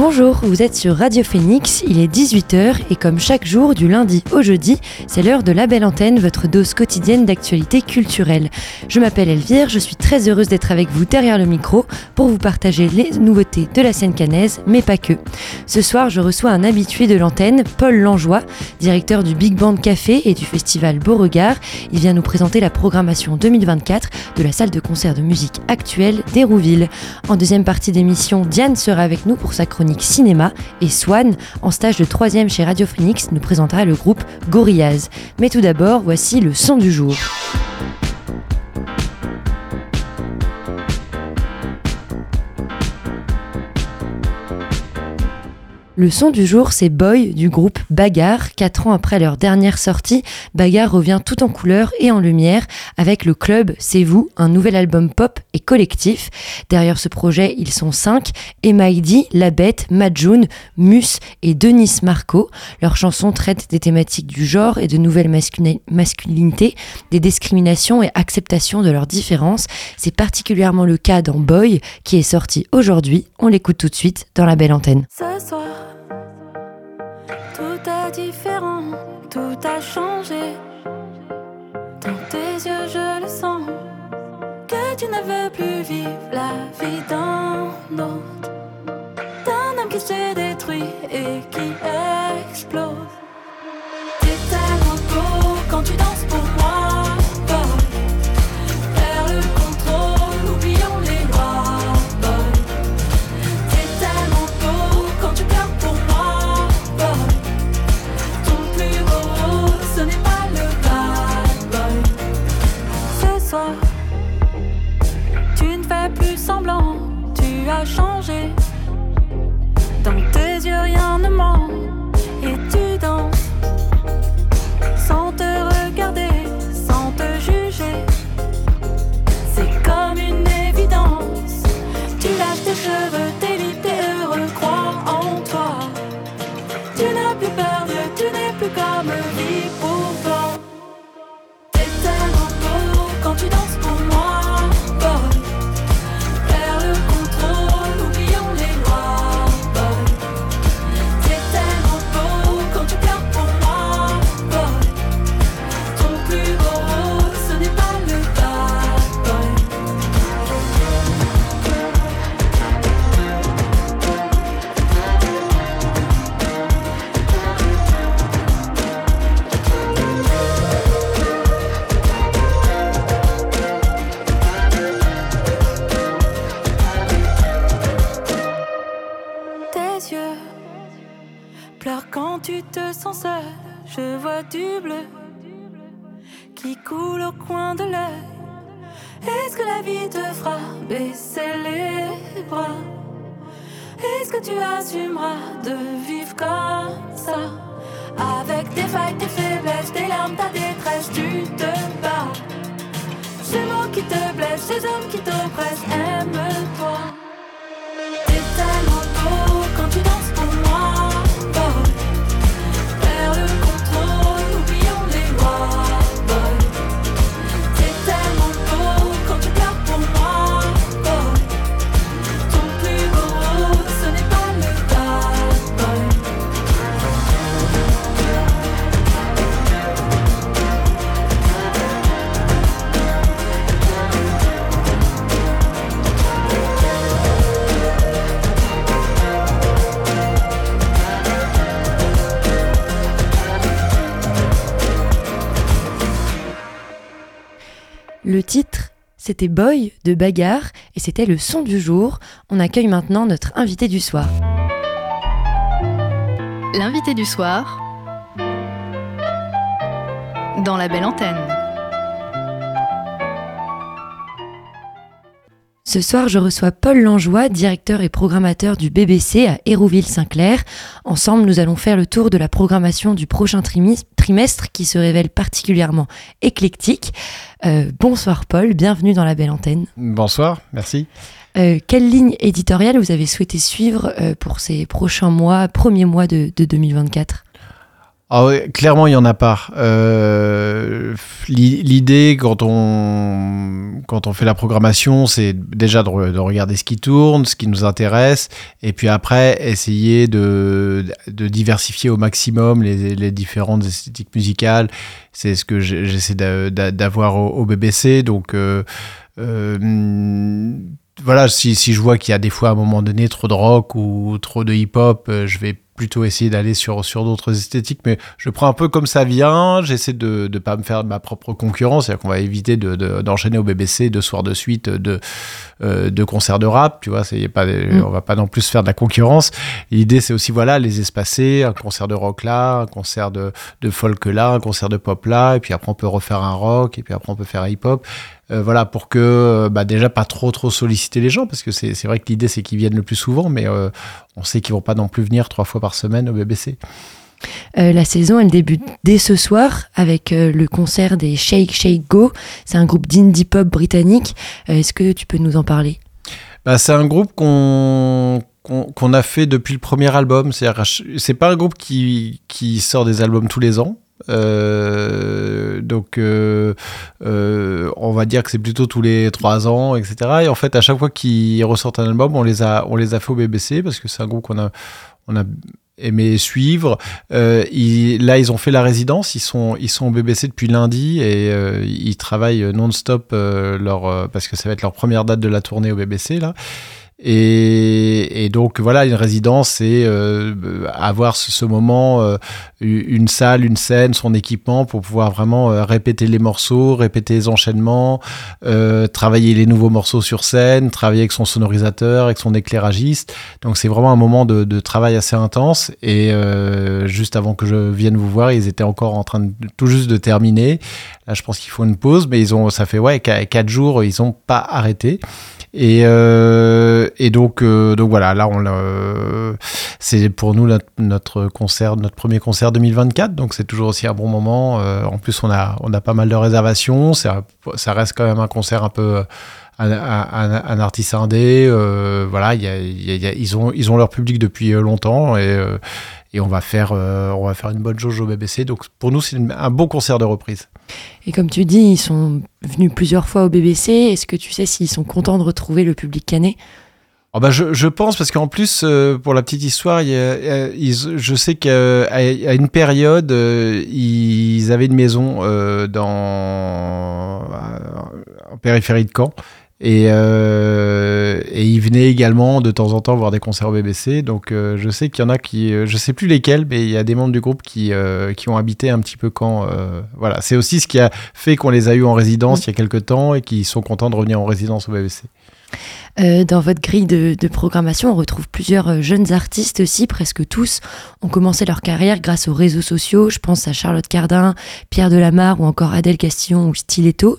Bonjour, vous êtes sur Radio Phoenix, il est 18h et comme chaque jour du lundi au jeudi, c'est l'heure de la belle antenne, votre dose quotidienne d'actualité culturelle. Je m'appelle Elvire, je suis très heureuse d'être avec vous derrière le micro pour vous partager les nouveautés de la scène canaise, mais pas que. Ce soir, je reçois un habitué de l'antenne, Paul Langeois, directeur du Big Band Café et du festival Beauregard. Il vient nous présenter la programmation 2024 de la salle de concert de musique actuelle d'Hérouville. En deuxième partie d'émission, Diane sera avec nous pour sa chronique cinéma et Swan, en stage de troisième chez Radio Phoenix, nous présentera le groupe Gorillaz. Mais tout d'abord, voici le son du jour. Le son du jour, c'est Boy du groupe Bagarre. Quatre ans après leur dernière sortie, Bagarre revient tout en couleur et en lumière avec le club C'est vous, un nouvel album pop et collectif. Derrière ce projet, ils sont cinq Emaidi, La Bête, Majun, Mus et Denis Marco. Leurs chansons traitent des thématiques du genre et de nouvelles masculinités, des discriminations et acceptation de leurs différences. C'est particulièrement le cas dans Boy qui est sorti aujourd'hui. On l'écoute tout de suite dans la belle antenne. Différent, tout a changé. Dans tes yeux, je le sens. Que tu ne veux plus vivre la vie d'un autre. D'un homme qui se détruit et qui explose. T'es tellement beau quand tu danses pour tes failles, tes faiblesses, tes larmes, ta détresse, tu te bats. Ces mots qui te blessent, ces hommes qui t'oppressent, Le titre, c'était Boy de Bagarre et c'était le son du jour. On accueille maintenant notre invité du soir. L'invité du soir dans la belle antenne. Ce soir, je reçois Paul Langeois, directeur et programmateur du BBC à Hérouville-Saint-Clair. Ensemble, nous allons faire le tour de la programmation du prochain trimestre qui se révèle particulièrement éclectique. Euh, bonsoir Paul, bienvenue dans la belle antenne. Bonsoir, merci. Euh, quelle ligne éditoriale vous avez souhaité suivre euh, pour ces prochains mois, premiers mois de, de 2024 ah clairement, il n'y en a pas. Euh, l'idée, quand on, quand on fait la programmation, c'est déjà de, regarder ce qui tourne, ce qui nous intéresse, et puis après, essayer de, de diversifier au maximum les, les différentes esthétiques musicales. C'est ce que j'essaie d'avoir au, BBC. Donc, euh, euh, voilà, si, si, je vois qu'il y a des fois à un moment donné trop de rock ou trop de hip-hop, je vais plutôt essayer d'aller sur, sur d'autres esthétiques, mais je prends un peu comme ça vient, j'essaie de ne pas me faire ma propre concurrence, c'est-à-dire qu'on va éviter d'enchaîner de, au BBC deux soirs de suite de, euh, de concerts de rap, tu vois, c'est pas, mm. on va pas non plus faire de la concurrence. L'idée, c'est aussi, voilà, les espacer, un concert de rock là, un concert de, de folk là, un concert de pop là, et puis après on peut refaire un rock, et puis après on peut faire un hip-hop. Euh, voilà, pour que euh, bah, déjà pas trop trop solliciter les gens, parce que c'est vrai que l'idée c'est qu'ils viennent le plus souvent, mais euh, on sait qu'ils vont pas non plus venir trois fois par semaine au BBC. la saison, elle débute dès ce soir avec le concert des Shake Shake Go. C'est un groupe d'indie pop britannique. Est-ce que tu peux nous en parler? Bah, C'est un groupe qu'on qu'on a fait depuis le premier album. C'est pas un groupe qui, qui sort des albums tous les ans. Euh, donc, euh, euh, on va dire que c'est plutôt tous les trois ans, etc. Et en fait, à chaque fois qu'ils ressortent un album, on les a, on les a fait au BBC parce que c'est un groupe qu'on a, on a aimé suivre. là, ils ont fait la résidence. Ils sont, ils sont au BBC depuis lundi et ils travaillent non-stop parce que ça va être leur première date de la tournée au BBC là. Et, donc voilà, une résidence, c'est euh, avoir ce, moment, euh, une salle, une scène, son équipement pour pouvoir vraiment euh, répéter les morceaux, répéter les enchaînements, travailler les nouveaux morceaux sur scène, travailler avec son sonorisateur, avec son éclairagiste. Donc c'est vraiment un moment de, travail assez intense. Et juste avant que je vienne vous voir, ils étaient encore en train de tout juste de terminer. Là, je pense qu'il faut une pause, mais ils ont, ça fait ouais quatre jours, ils n'ont pas arrêté. Et, euh, euh, donc voilà, là, c'est pour nous notre, concert, notre premier concert 2024. Donc c'est toujours aussi un bon moment. Euh, en plus, on a, pas mal de réservations. Ça, reste quand même un concert un peu. Un, un, artiste indé, voilà, ils ont leur public depuis longtemps et, et on, va faire, on va faire une bonne jauge au BBC. Donc pour nous, c'est un beau concert de reprise. Et comme tu dis, ils sont venus plusieurs fois au BBC. Est-ce que tu sais s'ils sont contents de retrouver le public canet? Oh bah je, je, pense parce qu'en plus euh, pour la petite histoire, il je sais qu'à une période euh, ils avaient une maison euh, dans en périphérie de Caen et, euh, et il venait également de temps en temps voir des concerts au BBC. Donc euh, je sais qu'il y en a qui, euh, je sais plus lesquels, mais il y a des membres du groupe qui, qui ont habité un petit peu quand. voilà, c'est aussi ce qui a fait qu'on les a eu en résidence il y a quelques temps et qui sont contents de revenir en résidence au BBC. Euh, dans votre grille de, programmation, on retrouve plusieurs euh, jeunes artistes aussi, presque tous ont commencé leur carrière grâce aux réseaux sociaux. Je pense à Charlotte Cardin, Pierre Delamarre ou encore Adèle Castillon ou Stiletto.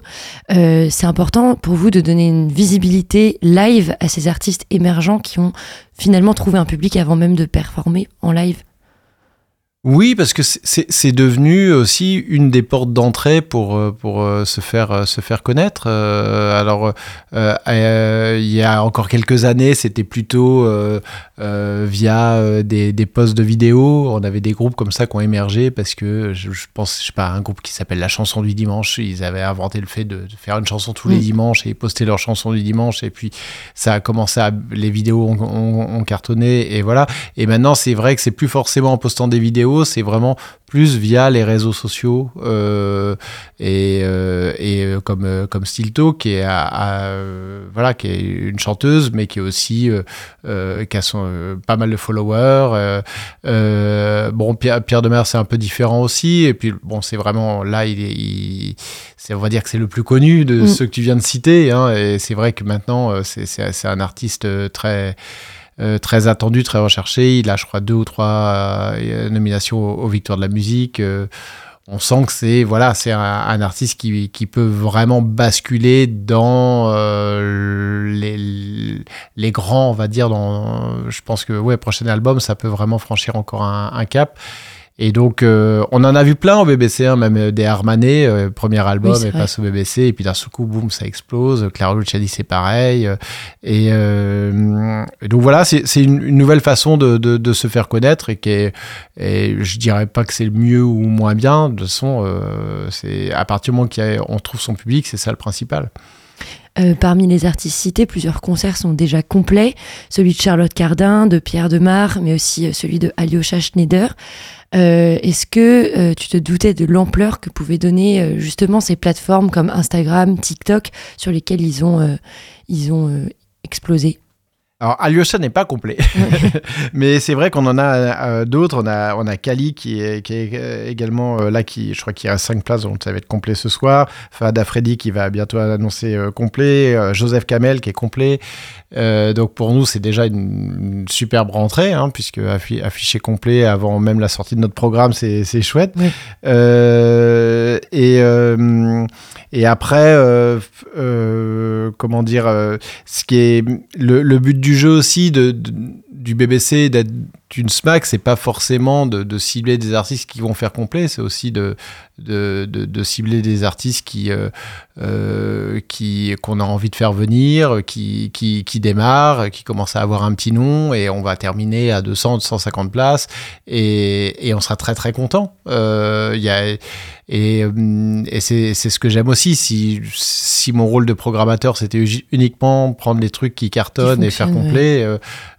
Euh, c'est important pour vous de donner une visibilité live à ces artistes émergents qui ont finalement trouvé un public avant même de performer en live oui, parce que c'est devenu aussi une des portes d'entrée pour, euh, pour euh, se, faire, euh, se faire connaître. Alors, il y a encore quelques années, c'était plutôt via des, des posts de vidéos. On avait des groupes comme ça qui ont émergé parce que je, pense, je sais pas, un groupe qui s'appelle La Chanson du Dimanche, ils avaient inventé le fait de, faire une chanson tous les mm. dimanches et poster leur chanson du dimanche. Et puis, ça a commencé à. Les vidéos ont, ont cartonné et voilà. Et maintenant, c'est vrai que c'est plus forcément en postant des vidéos c'est vraiment plus via les réseaux sociaux euh, et, euh, et euh, comme comme Stilto qui est voilà qui est une chanteuse mais qui est aussi qui a son, pas mal de followers bon Pierre, Pierre Demer c'est un peu différent aussi et puis bon c'est vraiment là il est on va dire que c'est le plus connu de mm. ceux que tu viens de citer hein, et c'est vrai que maintenant c'est un artiste très très attendu, très recherché. Il a, je crois, deux ou trois euh, nominations aux, Victoires de la musique. Euh, on sent que c'est voilà, c'est un, artiste qui, qui, peut vraiment basculer dans euh, les, les, grands, on va dire. Dans, je pense que ouais, prochain album, ça peut vraiment franchir encore un, un cap. Et donc, euh, on en a vu plein au BBC, hein, même euh, des Armanet, euh, premier album, et passe au BBC, et puis d'un seul coup, boum, ça explose. Clara Luciani, c'est pareil. Et, donc voilà, c'est une, nouvelle façon de, de, se faire connaître, et, qui est, et je dirais pas que c'est le mieux ou moins bien. De toute façon, c'est à partir du moment qu'on trouve son public, c'est ça le principal. Parmi les artistes cités, plusieurs concerts sont déjà complets. Celui de Charlotte Cardin, de Pierre Demar, mais aussi celui de Alyosha Schneider. Euh, est-ce que euh, tu te doutais de l'ampleur que pouvaient donner euh, justement ces plateformes comme Instagram, TikTok, sur lesquelles ils ont explosé? Alors, Alyosha n'est pas complet, mais c'est vrai qu'on en a d'autres. On a, on a Kali qui est, qui est également là, qui, je crois qu'il y a 5 places, donc ça va être complet ce soir. Fada Freddy qui va bientôt annoncer complet. Joseph Kamel qui est complet. Euh, donc pour nous, c'est déjà une, superbe rentrée, hein, puisque affiché complet avant même la sortie de notre programme, c'est chouette. Euh, et, euh, et après, comment dire, ce qui est le, but du jeu aussi de, du BBC d'être une SMAC, c'est pas forcément de, cibler des artistes qui vont faire complet, c'est aussi de, de, cibler des artistes qui, euh, euh, qui qu'on a envie de faire venir, qui, qui, qui démarrent, qui commencent à avoir un petit nom, et on va terminer à 200, 250 places, et, et on sera très très content. Euh, il y a, et, et c'est ce que j'aime aussi. Si, si mon rôle de programmateur c'était uniquement prendre les trucs qui cartonnent et faire complet,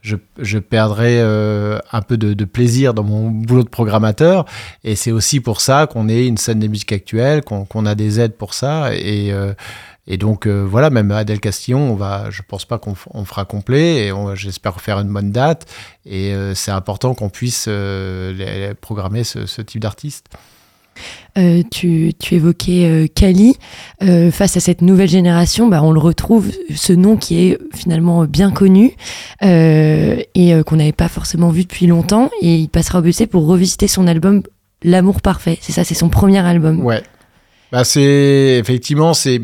je, je perdrais un peu de, plaisir dans mon boulot de programmateur. Et c'est aussi pour ça qu'on est une des musiques actuelles, qu'on a des aides pour ça. Et, euh, et donc euh, voilà, même Adèle Castillon, on va, je pense pas qu'on fera complet. Et j'espère faire une bonne date. Et euh, c'est important qu'on puisse programmer ce type d'artiste. Euh, tu, évoquais euh, Kali. Face à cette nouvelle génération, bah, on le retrouve, ce nom qui est finalement bien connu et qu'on n'avait pas forcément vu depuis longtemps. Et il passera au BC pour revisiter son album L'amour parfait. C'est ça, c'est son premier album. Ouais. Bah, c'est effectivement, c'est.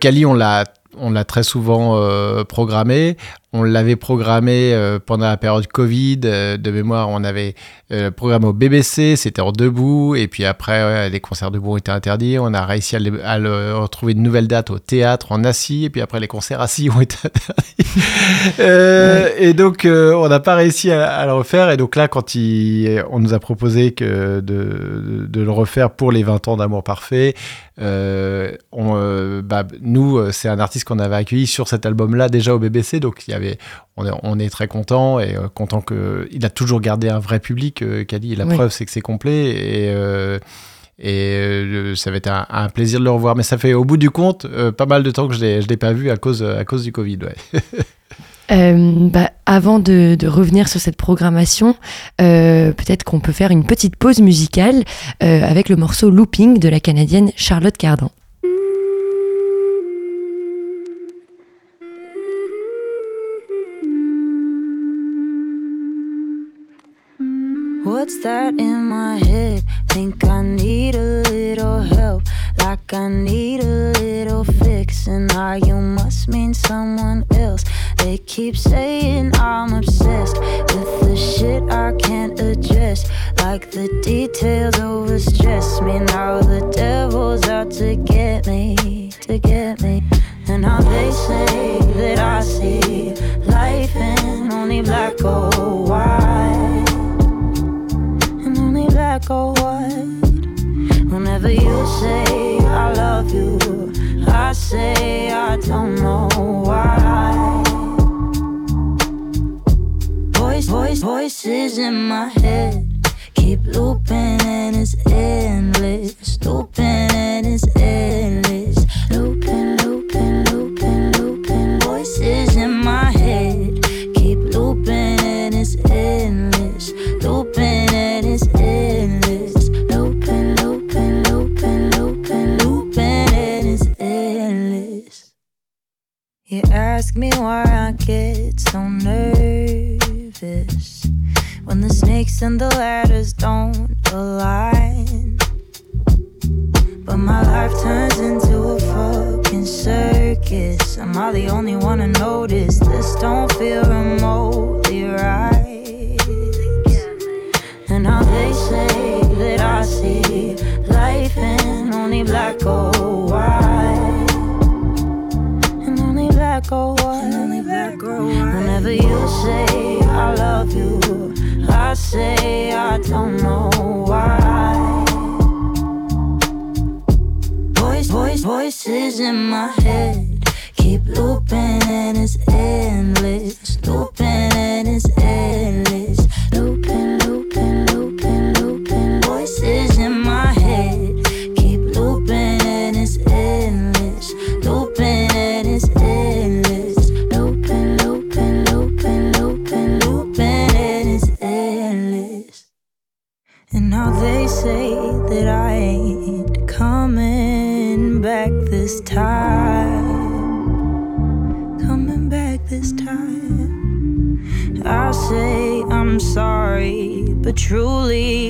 Kali, on l'a on l'a très souvent programmé. On l'avait programmé euh, pendant la période Covid. Euh, de mémoire, on avait euh, le programme au BBC, c'était en debout. Et puis après, les concerts debout ont été interdits. On a réussi à, retrouver une nouvelle date au théâtre en assis. Et puis après, les concerts assis ont été interdits. Et donc, on n'a pas réussi à, le refaire. Et donc là, quand il, on nous a proposé que de, de, le refaire pour les 20 ans d'Amour Parfait, on, bah, nous, c'est un artiste qu'on avait accueilli sur cet album-là déjà au BBC. Donc, il y avait on, est, très content et euh, content qu'il a toujours gardé un vrai public, euh, Kali. Et la preuve, c'est que c'est complet. Et. Euh, ça va être un, plaisir de le revoir. Mais ça fait au bout du compte pas mal de temps que je ne l'ai pas vu à cause, à cause du Covid. bah, avant de, revenir sur cette programmation, peut-être qu'on peut faire une petite pause musicale avec le morceau Looping de la Canadienne Charlotte Cardin. What's that in my head? Think I need a little help, like I need a little fix. And I, you must mean someone else. They keep saying I'm obsessed with the shit I can't address, like the details overstress me. Now the devil's out to get me, to get me. And now they say that I see life in only black or white Whenever you say I love you, I say I don't know why. Voice, voice, voices in my head keep looping and it's endless, looping and it's endless, looping, looping, looping, looping. Voices You ask me why I get so nervous when the snakes and the ladders don't align. But my life turns into a fucking circus. Am I the only one to notice? This don't feel remotely right. And now they say that I see life in only black gold. Black or white. Only black or white. Whenever you say I love you, I say I don't know why. Voice, voice, voices in my head keep looping and it's endless. Truly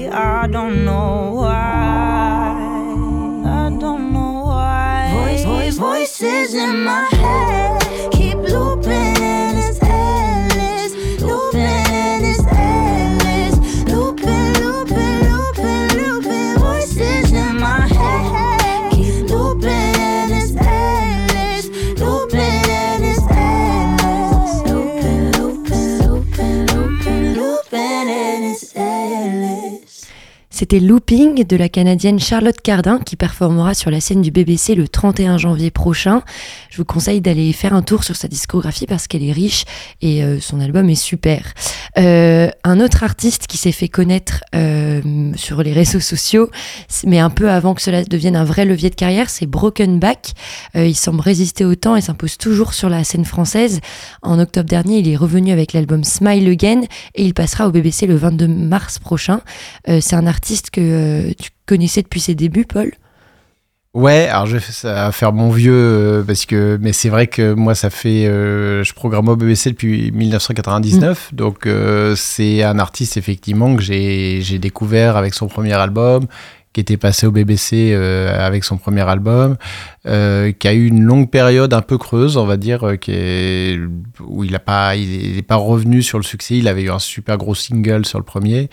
C'était Looping de la Canadienne Charlotte Cardin qui performera sur la scène du BBC le 31 janvier prochain. Je vous conseille d'aller faire un tour sur sa discographie parce qu'elle est riche et euh, son album est super. Euh, un autre artiste qui s'est fait connaître euh, sur les réseaux sociaux, mais un peu avant que cela devienne un vrai levier de carrière, c'est Broken Back. Il semble résister au temps et s'impose toujours sur la scène française. En octobre dernier, il est revenu avec l'album Smile Again et il passera au BBC le 22 mars prochain. C'est un artiste que euh, tu connaissais depuis ses débuts, Paul? Ouais, alors je vais faire mon vieux euh, parce que mais c'est vrai que moi ça fait euh, je programme au BBC depuis 1999 donc euh, c'est un artiste effectivement que j'ai découvert avec son premier album qui était passé au BBC euh, avec son premier album euh, qui a eu une longue période un peu creuse on va dire euh, qui est, où il a pas il est pas revenu sur le succès il avait eu un super gros single sur le premier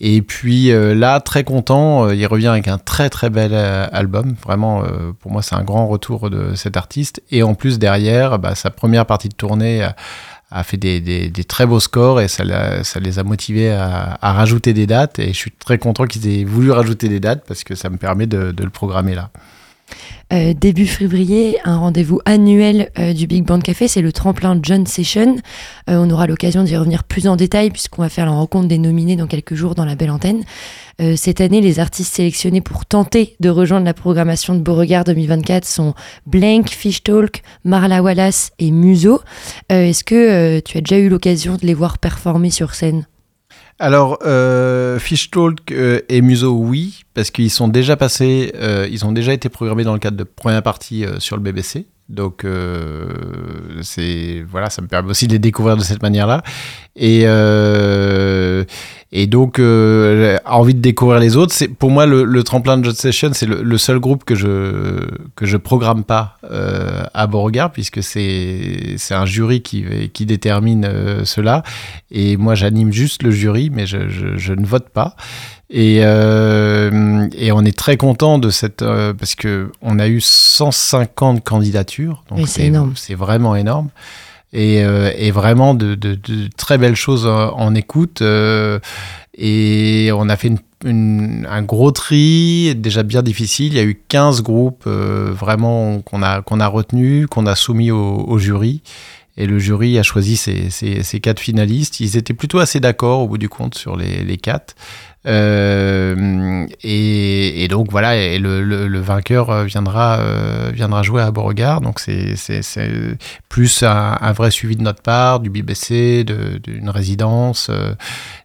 et puis euh, là, très content, euh, il revient avec un très très bel euh, album. Vraiment, pour moi, c'est un grand retour de cet artiste. Et en plus, derrière, bah, sa première partie de tournée a, fait des, des- très beaux scores et ça les a motivés à, à rajouter des dates. Et je suis très content qu'ils aient voulu rajouter des dates parce que ça me permet de, de le programmer là. Euh, début février, un rendez-vous annuel euh, du Big Band Café, c'est le tremplin John Session. Euh, on aura l'occasion d'y revenir plus en détail puisqu'on va faire la rencontre des nominés dans quelques jours dans la belle antenne. Cette année, les artistes sélectionnés pour tenter de rejoindre la programmation de Beauregard 2024 sont Blank, Fish Talk, Marla Wallace et Muso. Est-ce que tu as déjà eu l'occasion de les voir performer sur scène? Alors, euh, Fish Talk euh, et Muso, oui, parce qu'ils sont déjà passés, euh, ils ont déjà été programmés dans le cadre de première partie euh, sur le BBC. Donc, euh, c'est voilà, ça me permet aussi de les découvrir de cette manière-là. Et, euh, et donc, euh, envie de découvrir les autres. C'est pour moi le, le tremplin de Jot Session, c'est le, le seul groupe que je que je programme pas euh, à Beauregard, puisque c'est c'est un jury qui qui détermine euh, cela. Et moi, j'anime juste le jury, mais je, je, je ne vote pas. Et, euh, et on est très content de cette euh, parce que on a eu 150 candidatures, donc c'est énorme. c'est vraiment énorme. Et, euh, et vraiment de, de, de très belles choses en, en écoute. euh, et on a fait une, une- un gros tri, déjà bien difficile. Il y a eu 15 groupes euh, vraiment qu'on a, qu'on a retenus, qu'on a soumis au, au jury. Et le jury a choisi ces, ces, ces quatre finalistes. Ils étaient plutôt assez d'accord au bout du compte sur les, les quatre. Euh, et, et donc voilà, et le, le, le vainqueur euh, viendra, euh, viendra jouer à Beauregard. Donc c'est plus un, un vrai suivi de notre part, du BBC, d'une résidence. euh,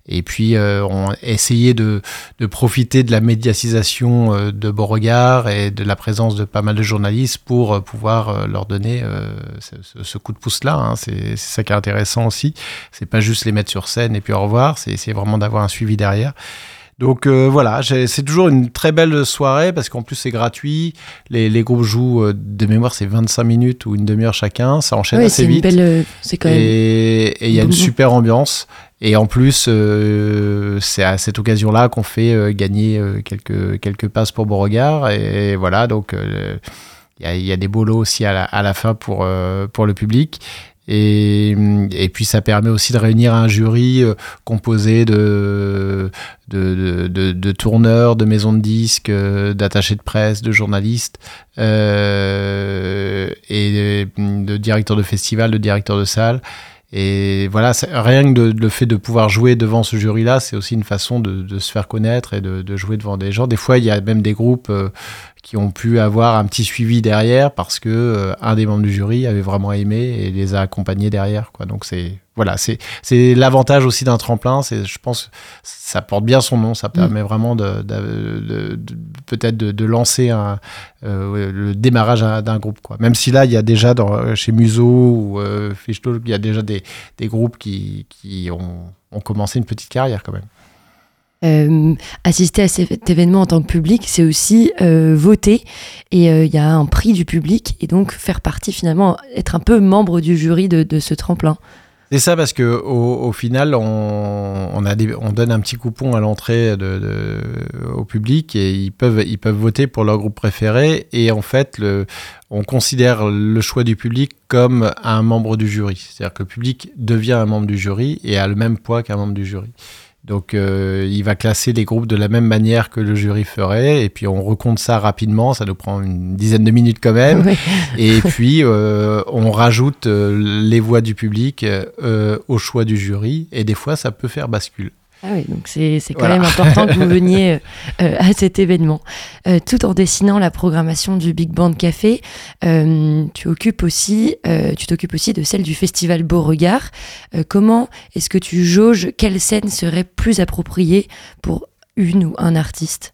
et puis on a essayé de, de profiter de la médiatisation de Beauregard et de la présence de pas mal de journalistes pour pouvoir leur donner ce, coup de pouce-là. hein. C'est ça qui est intéressant aussi. C'est pas juste les mettre sur scène et puis au revoir, c'est vraiment d'avoir un suivi derrière. Donc euh, voilà, c'est toujours une très belle soirée parce qu'en plus c'est gratuit. Les, les, groupes jouent euh, de mémoire, c'est 25 minutes ou une demi-heure chacun. Ça enchaîne assez vite. Euh, c'est quand même. Et il y a une super ambiance. Et en plus, c'est à cette occasion-là qu'on fait gagner quelques, quelques passes pour Beauregard. Et, voilà, donc il y, y, a des bolos aussi à la, à la fin pour, pour le public. Et, et, puis ça permet aussi de réunir un jury euh, composé de, de, de, de, tourneurs, de maisons de disques, euh, d'attachés de presse, de journalistes euh, et de, directeurs de festivals, de directeurs de salles. Et voilà, rien que le fait de pouvoir jouer devant ce jury-là, c'est aussi une façon de, de, se faire connaître et de, de, jouer devant des gens. Des fois, il y a même des groupes qui ont pu avoir un petit suivi derrière parce que euh, un des membres du jury avait vraiment aimé et les a accompagnés derrière quoi. Donc c'est voilà c'est c'est l'avantage aussi d'un tremplin c'est je pense ça porte bien son nom ça permet mm. vraiment de, de, peut-être de, lancer un, euh, le démarrage d'un groupe quoi. Même si là il y a déjà dans, chez Muso ou euh, il y a déjà des, des groupes qui, qui ont, ont commencé une petite carrière quand même euh, assister à cet événement en tant que public, c'est aussi euh, voter. Et euh, il y a un prix du public et donc faire partie finalement, être un peu membre du jury de, ce tremplin. C'est ça parce que au, final, on, donne un petit coupon à l'entrée au public et ils peuvent, voter pour leur groupe préféré. Et en fait, on considère le choix du public comme un membre du jury. C'est-à-dire que le public devient un membre du jury et a le même poids qu'un membre du jury. Donc euh, il va classer les groupes de la même manière que le jury ferait, et puis on recompte ça rapidement, ça nous prend une dizaine de minutes quand même, et puis euh, on rajoute euh, les voix du public au choix du jury, et des fois ça peut faire bascule. Ah oui, donc c'est quand même important que vous veniez euh, euh, à cet événement. Euh, tout en dessinant la programmation du Big Band Café, tu occupes aussi, tu t'occupes aussi de celle du Festival Beauregard. comment est-ce que tu jauges quelle scène serait plus appropriée pour une ou un artiste?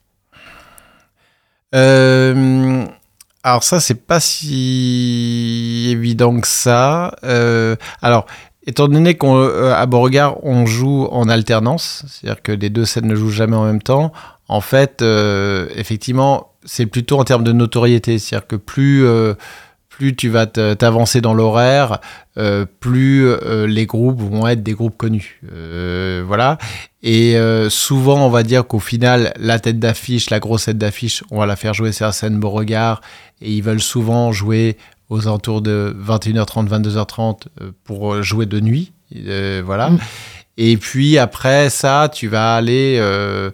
Alors ça, c'est pas si évident que ça. alors, Étant donné qu'à euh, Beauregard, on joue en alternance, c'est-à-dire que les deux scènes ne jouent jamais en même temps, en fait, euh, effectivement, c'est plutôt en termes de notoriété. C'est-à-dire que plus, euh, plus tu vas t'avancer dans l'horaire, plus les groupes vont être des groupes connus. voilà. Et souvent, on va dire qu'au final, la tête d'affiche, la grosse tête d'affiche, on va la faire jouer sur la scène Beauregard. Et ils veulent souvent jouer aux alentours de 21h30, 22h30 euh, pour euh, jouer de nuit. Euh, voilà. Mm. Et puis après ça, tu vas aller euh,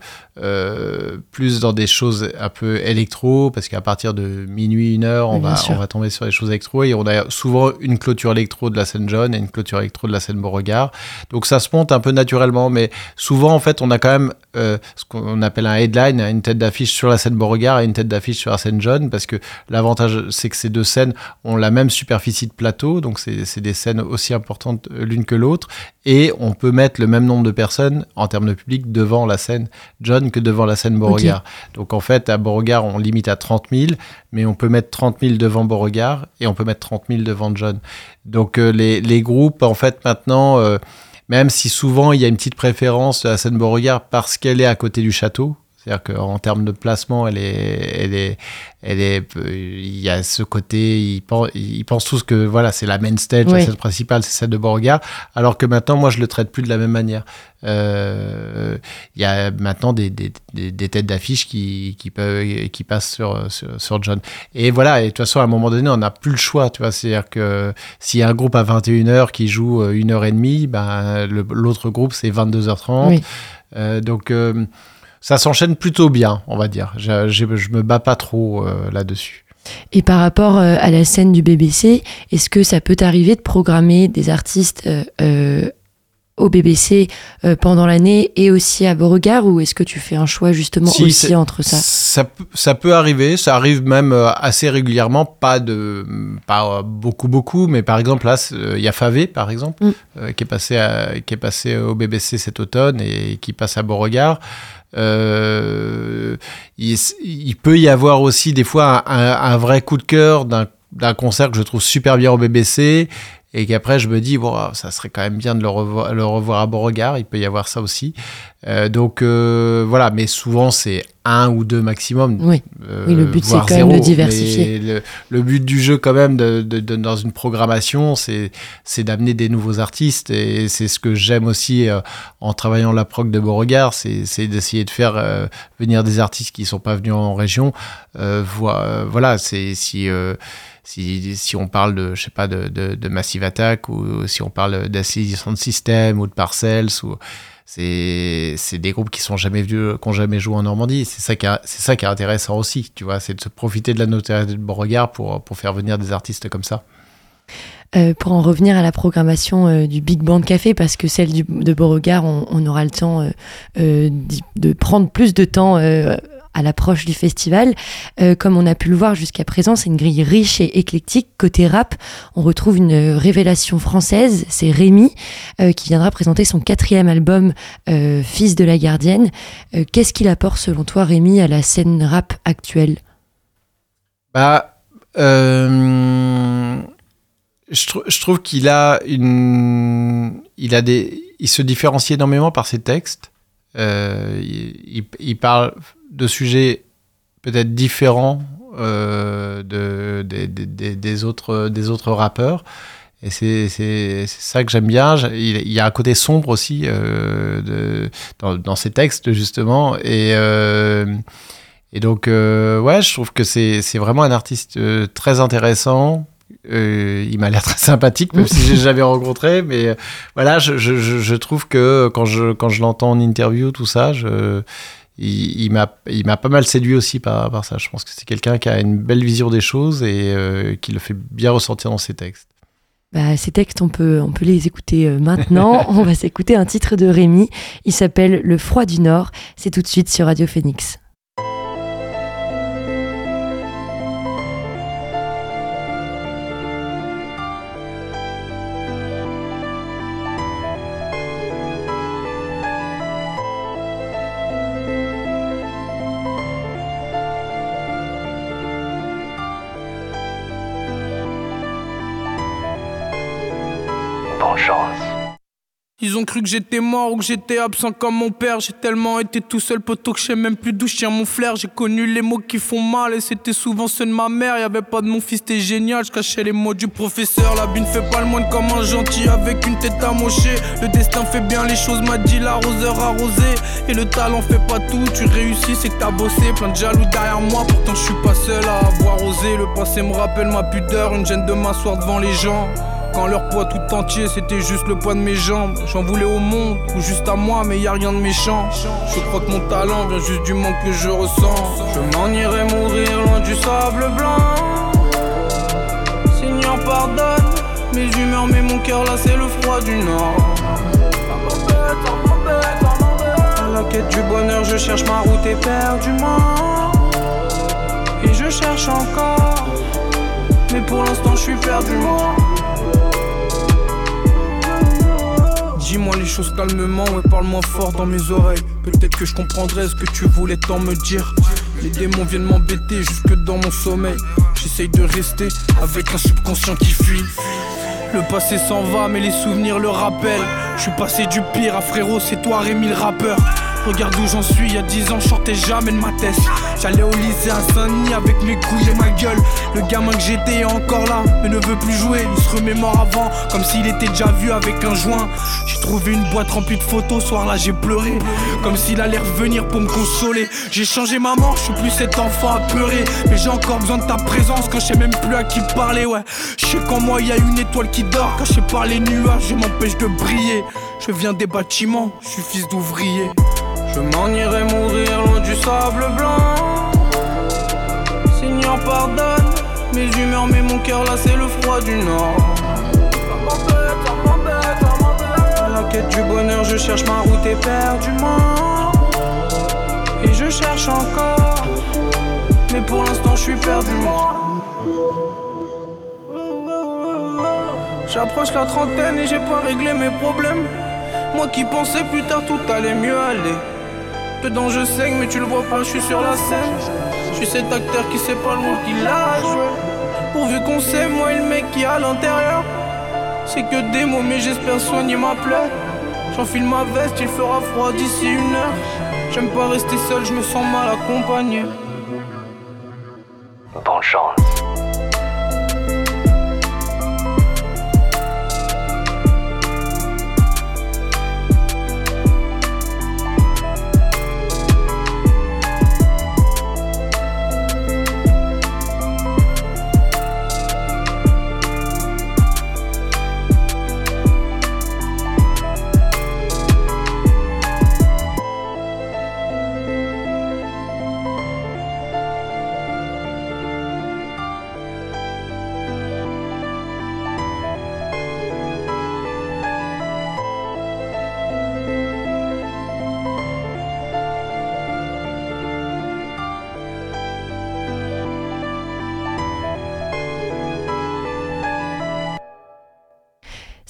plus dans des choses un peu électro, parce qu'à partir de minuit, une heure, on, va, on va tomber sur des choses électro, et on a souvent une clôture électro de la scène jaune et une clôture électro de la scène Beauregard. Donc ça se monte un peu naturellement, mais souvent, en fait, on a quand même euh, ce qu'on appelle un headline, une tête d'affiche sur la scène Beauregard et une tête d'affiche sur la scène jaune, parce que l'avantage, c'est que ces deux scènes ont la même superficie de plateau, donc c'est des scènes aussi importantes l'une que l'autre, et on peut mettre le même nombre de personnes en termes de public devant la scène jaune que devant la scène Beauregard. Donc en fait, à Beauregard, on limite à 30 000, mais on peut mettre 30 000 devant Beauregard et on peut mettre 30 000 devant John. Donc euh, les, les, groupes, en fait, maintenant, euh, même si souvent il y a une petite préférence de la scène Beauregard parce qu'elle est à côté du château, c'est-à-dire qu'en termes de placement, elle est, elle est, elle est, il y a ce côté, ils pensent, ils pensent tous que voilà, c'est la main stage, la scène principale, c'est celle de Beauregard, alors que maintenant, moi, je le traite plus de la même manière. Euh, il y a maintenant des, des, des, têtes d'affiche qui, qui, peuvent, qui passent sur, sur, John. Et voilà, et de toute façon, à un moment donné, on n'a plus le choix, tu vois. C'est-à-dire que s'il y a un groupe à 21h qui joue euh, une heure et demie, ben, l'autre groupe, c'est 22h30. Euh, donc, euh, ça s'enchaîne plutôt bien, on va dire. Je, je, me bats pas trop euh, là-dessus. Et par rapport euh, à la scène du BBC, est-ce que ça peut t'arriver de programmer des artistes euh, au BBC pendant l'année et aussi à Beauregard ou est-ce que tu fais un choix justement aussi entre ça, ça Ça peut arriver, ça arrive même assez régulièrement, pas de pas beaucoup beaucoup, mais par exemple là il y a Favé par exemple mm. qui est passé qui est passé au BBC cet automne et qui passe à Beauregard. Euh, il, peut y avoir aussi des fois un, vrai coup de cœur d'un concert que je trouve super bien au BBC et qu'après je me dis bon ça serait quand même bien de le revoir, le revoir à Beauregard il peut y avoir ça aussi. Euh, donc euh, voilà mais souvent c'est un ou deux maximum. Oui, euh, oui le but c'est quand même de diversifier. Le, le, but du jeu quand même de, de, de dans une programmation c'est c'est d'amener des nouveaux artistes. Et c'est ce que j'aime aussi euh, en travaillant la prog de Beauregard c'est d'essayer de faire euh, venir des artistes qui sont pas venus en région. Voilà c'est si si, on parle de, je sais pas, de, Massive Attack ou si on parle d'Ascension System ou de Parcells ou c'est des groupes qui sont jamais vus, qui ont jamais joué en Normandie. C'est ça qui c'est ça qui est intéressant aussi, tu vois, c'est de se profiter de la notoriété de Beauregard pour pour faire venir des artistes comme ça. Euh, pour en revenir à la programmation euh, du Big Band Café, parce que celle de Beauregard, on, aura le temps euh, de prendre plus de temps à l'approche du festival. Euh, comme on a pu le voir jusqu'à présent, c'est une grille riche et éclectique. Côté rap, on retrouve une révélation française, c'est Rémi, euh, qui viendra présenter son quatrième album, euh, Fils de la gardienne. Qu'est-ce qu'il apporte selon toi, Rémi, à la scène rap actuelle? Bah... Je, tr je, trouve qu'il a une, il a des, il se différencie énormément par ses textes. Il, parle de sujets peut-être différents euh, de, de, de, des, autres, des autres rappeurs. Et c'est ça que j'aime bien. Il, y a un côté sombre aussi euh, dans, dans, ces textes, justement. Et, euh, donc, ouais, je trouve que c'est vraiment un artiste très intéressant. Il m'a l'air très sympathique, même si j'ai jamais rencontré. Mais voilà, je, trouve que quand je, quand je l'entends en interview, tout ça, je, il, il m'a pas mal séduit aussi par, par ça. Je pense que c'est quelqu'un qui a une belle vision des choses et euh, qui le fait bien ressentir dans ses textes. Bah, ces textes, on peut, on peut les écouter euh, maintenant. on va s'écouter un titre de Rémi. Il s'appelle Le froid du Nord. C'est tout de suite sur Radio Phoenix. Cru que j'étais mort ou que j'étais absent comme mon père. J'ai tellement été tout seul, poteau, que je sais même plus d'où je tiens mon flair. J'ai connu les mots qui font mal et c'était souvent ceux de ma mère. Y avait pas de mon fils, t'es génial. Je cachais les mots du professeur. La bine fait pas le moine comme un gentil avec une tête amochée. Le destin fait bien les choses, m'a dit l'arroseur arrosé. Et le talent fait pas tout. Tu réussis, c'est que t'as bossé. Plein de jaloux derrière moi, pourtant je suis pas seul à avoir osé. Le passé me rappelle ma pudeur, une gêne de m'asseoir devant les gens. Quand leur poids tout entier c'était juste le poids de mes jambes. J'en voulais au monde ou juste à moi mais y a rien de méchant. Je crois que mon talent vient juste du manque que je ressens. Je m'en irai mourir loin du sable blanc. Seigneur pardonne mes humeurs mais mon cœur là c'est le froid du nord. À la quête du bonheur je cherche ma route éperdument. Et je cherche encore. Mais pour l'instant je suis perdu Dis-moi les choses calmement, ouais, parle-moi fort dans mes oreilles. Peut-être que je comprendrai ce que tu voulais tant me dire. Les démons viennent m'embêter jusque dans mon sommeil. J'essaye de rester avec un subconscient qui fuit. Le passé s'en va, mais les souvenirs le rappellent. Je suis passé du pire à frérot, c'est toi Rémi le rappeur. Regarde où j'en suis, il y a 10 ans, je sortais jamais de ma tête. J'allais au lycée à Saint-Denis avec mes couilles et ma gueule. Le gamin que j'étais est encore là, mais ne veut plus jouer. Il se remémore avant, comme s'il était déjà vu avec un joint. J'ai trouvé une boîte remplie de photos, soir là j'ai pleuré. Comme s'il allait revenir pour me consoler. J'ai changé ma mort, je suis plus cet enfant à pleurer. Mais j'ai encore besoin de ta présence quand je sais même plus à qui parler, ouais. Je sais qu'en moi y a une étoile qui dort. Quand je sais par les nuages, je m'empêche de briller. Je viens des bâtiments, je suis fils d'ouvrier. Je m'en irai mourir loin du sable blanc. Seigneur, pardonne mes humeurs, mais mon cœur là c'est le froid du nord. À la quête du bonheur, je cherche ma route éperdument. Et je cherche encore, mais pour l'instant je suis perdu. J'approche la trentaine et j'ai pas réglé mes problèmes. Moi qui pensais plus tard tout allait mieux aller. Dedans je saigne mais tu le vois pas, je suis sur la scène. Je suis cet acteur qui sait pas le rôle qu'il a joué. Pourvu qu'on sait, moi et le mec qui à l'intérieur. C'est que des mots, mais j'espère soigner ma plaie. J'enfile ma veste, il fera froid d'ici une heure. J'aime pas rester seul, je me sens mal accompagné. Bonne chance.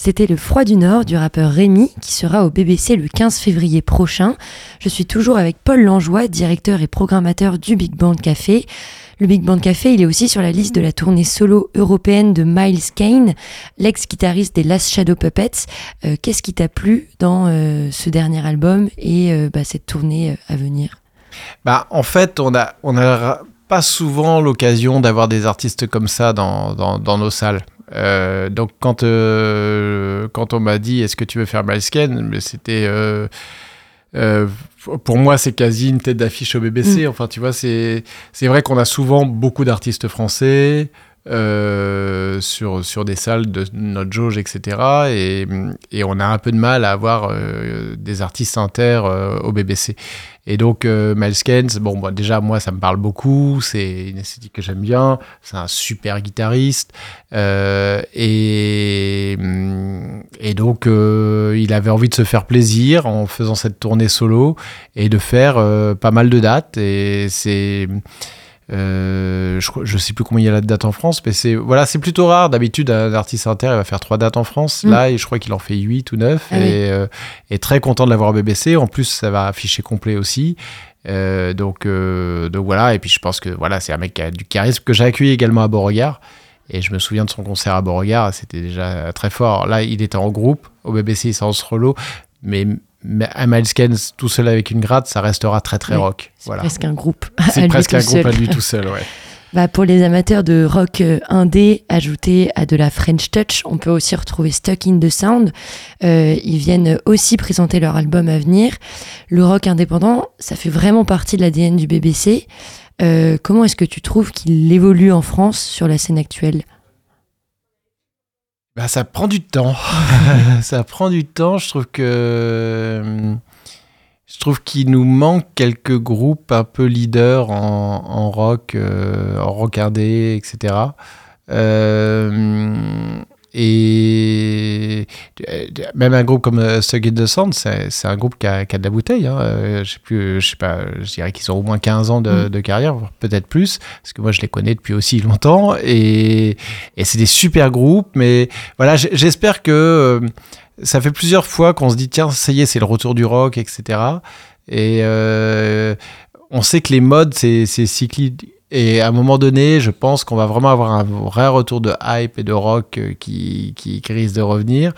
C'était Le Froid du Nord du rappeur Rémi qui sera au BBC le 15 février prochain. Je suis toujours avec Paul Langeois, directeur et programmateur du Big Band Café. Le Big Band Café, il est aussi sur la liste de la tournée solo européenne de Miles Kane, l'ex-guitariste des Last Shadow Puppets. Euh, qu'est-ce qui t'a plu dans euh, ce dernier album et euh, bah, cette tournée à venir? Bah, En fait, on a, on a pas souvent l'occasion d'avoir des artistes comme ça dans, dans, dans nos salles. Euh, donc quand, euh, quand on m'a dit est-ce que tu veux faire Miles c'était euh, pour moi c'est quasi une tête d'affiche au BBC. Mm. Enfin tu vois c'est c'est vrai qu'on a souvent beaucoup d'artistes français. Sur, sur des salles de notre jauge, etc. Et, et, on a un peu de mal à avoir des artistes inter au BBC. Et donc, euh, Miles bon, bah, déjà, moi, ça me parle beaucoup. C'est une esthétique que j'aime bien. C'est un super guitariste. Euh, et, et donc, euh, il avait envie de se faire plaisir en faisant cette tournée solo et de faire pas mal de dates. Et c'est euh, je, ne sais plus combien il y a la date en France, mais c'est voilà, c'est plutôt rare. D'habitude, un artiste inter il va faire trois dates en France. Mm. Là, je crois qu'il en fait 8 ou 9 ah et, euh, est très content de l'avoir au BBC. En plus, ça va afficher complet aussi. Euh, donc, donc voilà. Et puis je pense que voilà, c'est un mec qui a du charisme que j'ai accueilli également à Beauregard. Et je me souviens de son concert à Beauregard, c'était déjà très fort. Là, il était en groupe. Au BBC, il s'en solo. Mais mais Miles tout seul avec une gratte, ça restera très très rock. C'est presque un groupe. C'est presque un groupe à lui tout seul, ouais. Bah pour les amateurs de rock euh, indé, ajouté à de la French Touch, on peut aussi retrouver Stuck in the Sound. Euh, ils viennent aussi présenter leur album à venir. Le rock indépendant, ça fait vraiment partie de l'ADN du BBC. Euh, comment est-ce que tu trouves qu'il évolue en France sur la scène actuelle? Bah, ça prend du temps. ça prend du temps. Je trouve que. Je trouve qu'il nous manque quelques groupes un peu leaders en, en rock, euh, en rock indé, etc. Euh, et même un groupe comme uh, Stuck in the Sand, c'est un groupe qui a, qui a, de la bouteille. Hein. Euh, je sais plus, je sais pas, je dirais qu'ils ont au moins 15 ans de, mm. de carrière, peut-être plus, parce que moi je les connais depuis aussi longtemps. Et, et c'est des super groupes, mais voilà, j'espère que euh, ça fait plusieurs fois qu'on se dit tiens, ça y est, c'est le retour du rock, etc. Et euh, on sait que les modes, c'est cyclique et à un moment donné, je pense qu'on va vraiment avoir un vrai retour de hype et de rock euh, qui, risque de revenir.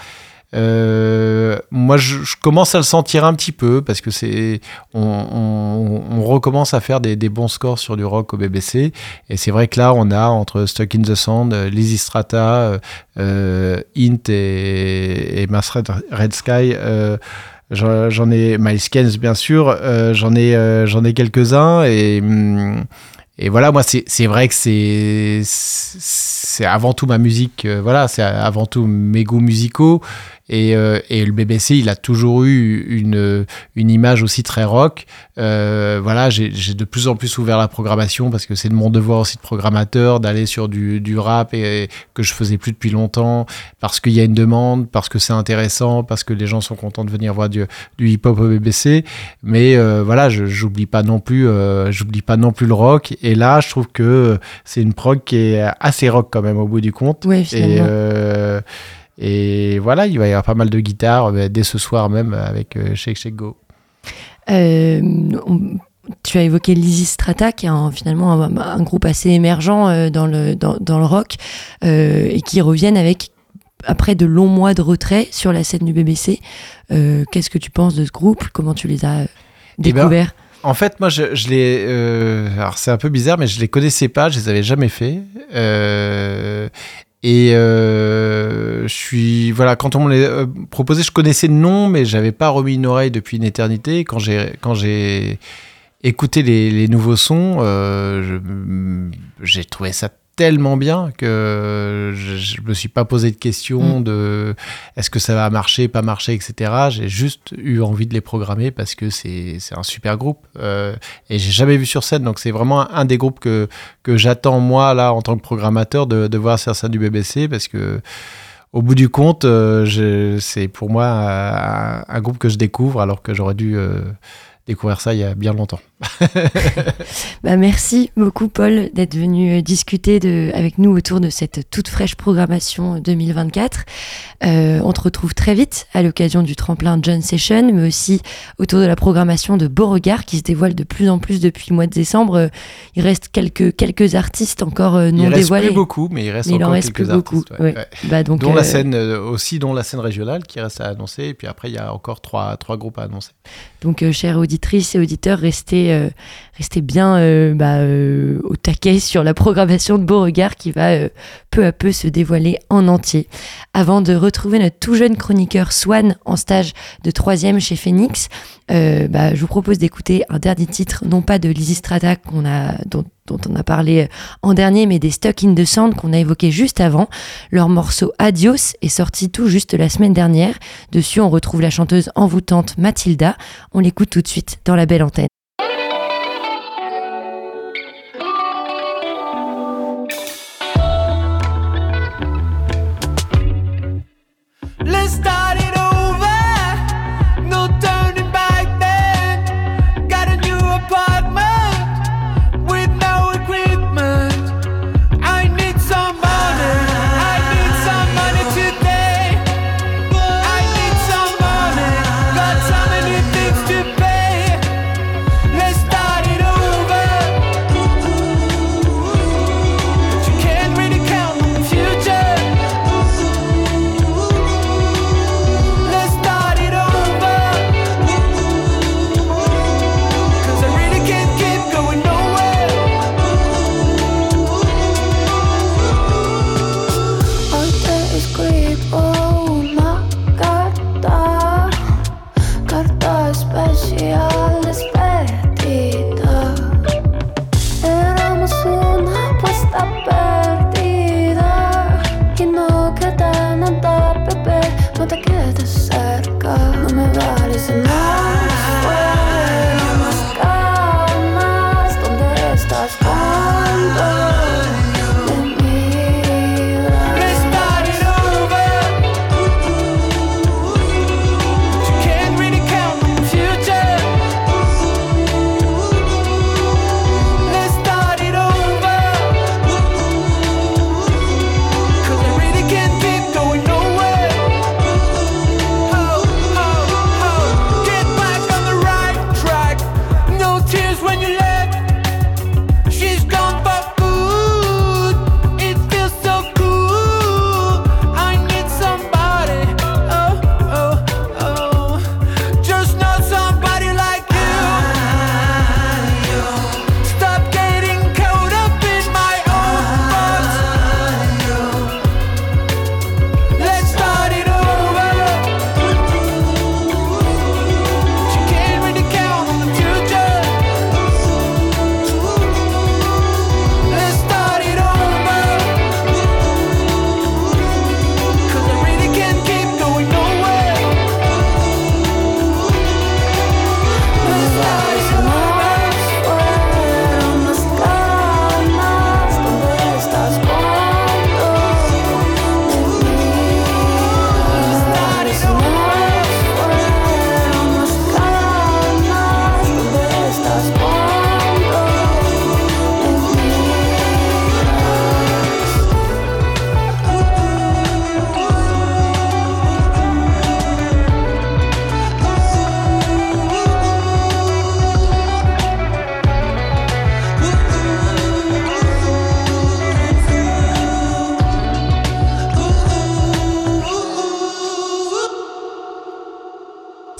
Euh, moi, je, commence à le sentir un petit peu parce que c'est, on, recommence à faire des, bons scores sur du rock au BBC. Et c'est vrai que là, on a entre Stuck in the Sand, euh, Lizzy Strata, Int et, et Red, Sky. J'en ai Miles bien sûr, j'en ai, j'en ai quelques-uns et. Hum, et voilà, moi, c'est vrai que c'est avant tout ma musique, euh, voilà, c'est avant tout mes goûts musicaux. Et, euh, et, le BBC, il a toujours eu une, une image aussi très rock. Euh, voilà, j'ai de plus en plus ouvert la programmation parce que c'est de mon devoir aussi de programmateur d'aller sur du, du rap et, que je faisais plus depuis longtemps parce qu'il y a une demande, parce que c'est intéressant, parce que les gens sont contents de venir voir du, du hip-hop au BBC. Mais euh, voilà, j'oublie pas non plus, euh, j'oublie pas non plus le rock. Et là, je trouve que c'est une prog qui est assez rock quand même au bout du compte. Oui, finalement. Et, et voilà, il va y avoir pas mal de guitares euh, dès ce soir même avec euh, Shake Shake Go. Euh, tu as évoqué Lizzy Strata, qui est finalement un, groupe assez émergent dans, le, dans, le rock, et qui reviennent avec après de longs mois de retrait sur la scène du BBC. Qu'est-ce que tu penses de ce groupe? Comment tu les as Eh ben, découverts? En fait, moi, je, je les. euh, alors, c'est un peu bizarre, mais je les connaissais pas, je les avais jamais fait. Et euh, je suis. Voilà, quand on me les euh, proposait, je connaissais le nom, mais j'avais pas remis une oreille depuis une éternité. Quand j'ai quand j'ai écouté les, les nouveaux sons, euh, je- j'ai trouvé ça tellement bien que je, je me suis pas posé de questions Mm. de est-ce que ça va marcher, pas marcher, etc. J'ai juste eu envie de les programmer parce que c'est un super groupe euh, et j'ai jamais vu sur scène, donc c'est vraiment un, un des groupes que que j'attends moi là en tant que programmateur de, de voir sur scène du BBC parce que au bout du compte, euh, c'est pour moi un, un groupe que je découvre alors que j'aurais dû euh, découvrir ça il y a bien longtemps. Bah, merci beaucoup Paul d'être venu euh, discuter de, avec nous autour de cette toute fraîche programmation 2024. Euh, on te retrouve très vite à l'occasion du tremplin John Session, mais aussi autour de la programmation de Beauregard qui se dévoile de plus en plus depuis le mois de décembre. Euh, Il reste quelques, quelques artistes encore euh, non il reste dévoilés. plus beaucoup, mais il reste Mais il en encore reste quelques plus beaucoup, artistes. ouais, ouais. ouais. Bah, donc, dont euh, la scène euh, aussi, dont la scène régionale qui reste à annoncer. Et puis après, il y a encore trois, trois groupes à annoncer. Donc, euh, chères auditrices et auditeurs, restez, euh, restez bien euh, bah, euh, au taquet sur la programmation de Beauregard qui va peu à peu se dévoiler en entier. Avant de retrouver notre tout jeune chroniqueur Swan en stage de troisième chez Phoenix, bah, je vous propose d'écouter un dernier titre, non pas de Lizzy Strata qu'on dont, dont on a parlé en dernier, mais des Stuck in the Sand qu'on a évoqué juste avant. Leur morceau Adios est sorti tout juste la semaine dernière. Dessus, on retrouve la chanteuse envoûtante Mathilda. On l'écoute tout de suite dans la belle antenne. Is love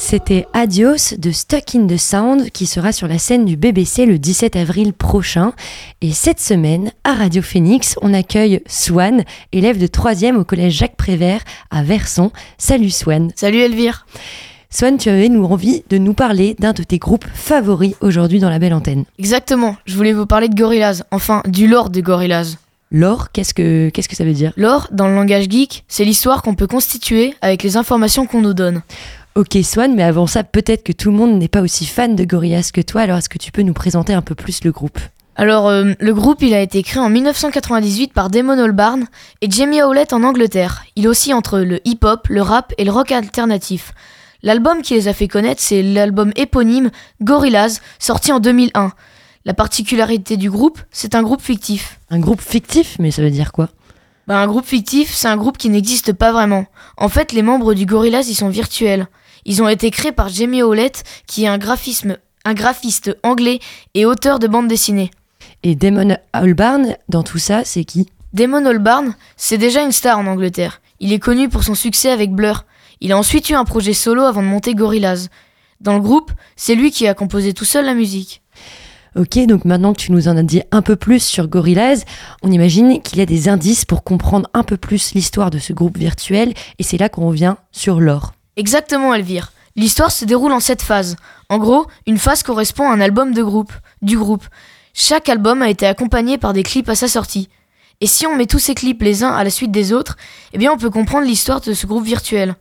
C'était Adios de Stuck in the Sound qui sera sur la scène du BBC le 17 avril prochain. Et cette semaine, à Radio Phoenix, on accueille Swan, élève de 3e au collège Jacques Prévert à Verson. Salut Swan. Salut Elvire. Swan, tu avais nous envie de nous parler d'un de tes groupes favoris aujourd'hui dans la belle antenne. Exactement, je voulais vous parler de Gorillaz, enfin du lore de Gorillaz. Lore, qu'est-ce que, qu'est-ce que ça veut dire? Lore, dans le langage geek, c'est l'histoire qu'on peut constituer avec les informations qu'on nous donne. Ok Swan, mais avant ça, peut-être que tout le monde n'est pas aussi fan de Gorillaz que toi, alors est-ce que tu peux nous présenter un peu plus le groupe? Alors, euh, le groupe, il a été créé en 1998 par Damon Albarn et Jamie Howlett en Angleterre. Il oscille entre le hip-hop, le rap et le rock alternatif. L'album qui les a fait connaître, c'est l'album éponyme Gorillaz, sorti en 2001. La particularité du groupe, c'est un groupe fictif. Un groupe fictif, mais ça veut dire quoi? Bah, un groupe fictif, c'est un groupe qui n'existe pas vraiment. En fait, les membres du Gorillaz, ils sont virtuels. Ils ont été créés par Jamie Howlett, qui est un, graphisme, un graphiste anglais et auteur de bande dessinée. Et Damon Albarn, dans tout ça, c'est qui? Damon Albarn, c'est déjà une star en Angleterre. Il est connu pour son succès avec Blur. Il a ensuite eu un projet solo avant de monter Gorillaz. Dans le groupe, c'est lui qui a composé tout seul la musique. Ok, donc maintenant que tu nous en as dit un peu plus sur Gorillaz, on imagine qu'il y a des indices pour comprendre un peu plus l'histoire de ce groupe virtuel, et c'est là qu'on revient sur l'or. Exactement, Elvire. L'histoire se déroule en sept phases. En gros, une phase correspond à un album de groupe, du groupe. Chaque album a été accompagné par des clips à sa sortie. Et si on met tous ces clips les uns à la suite des autres, eh bien on peut comprendre l'histoire de ce groupe virtuel.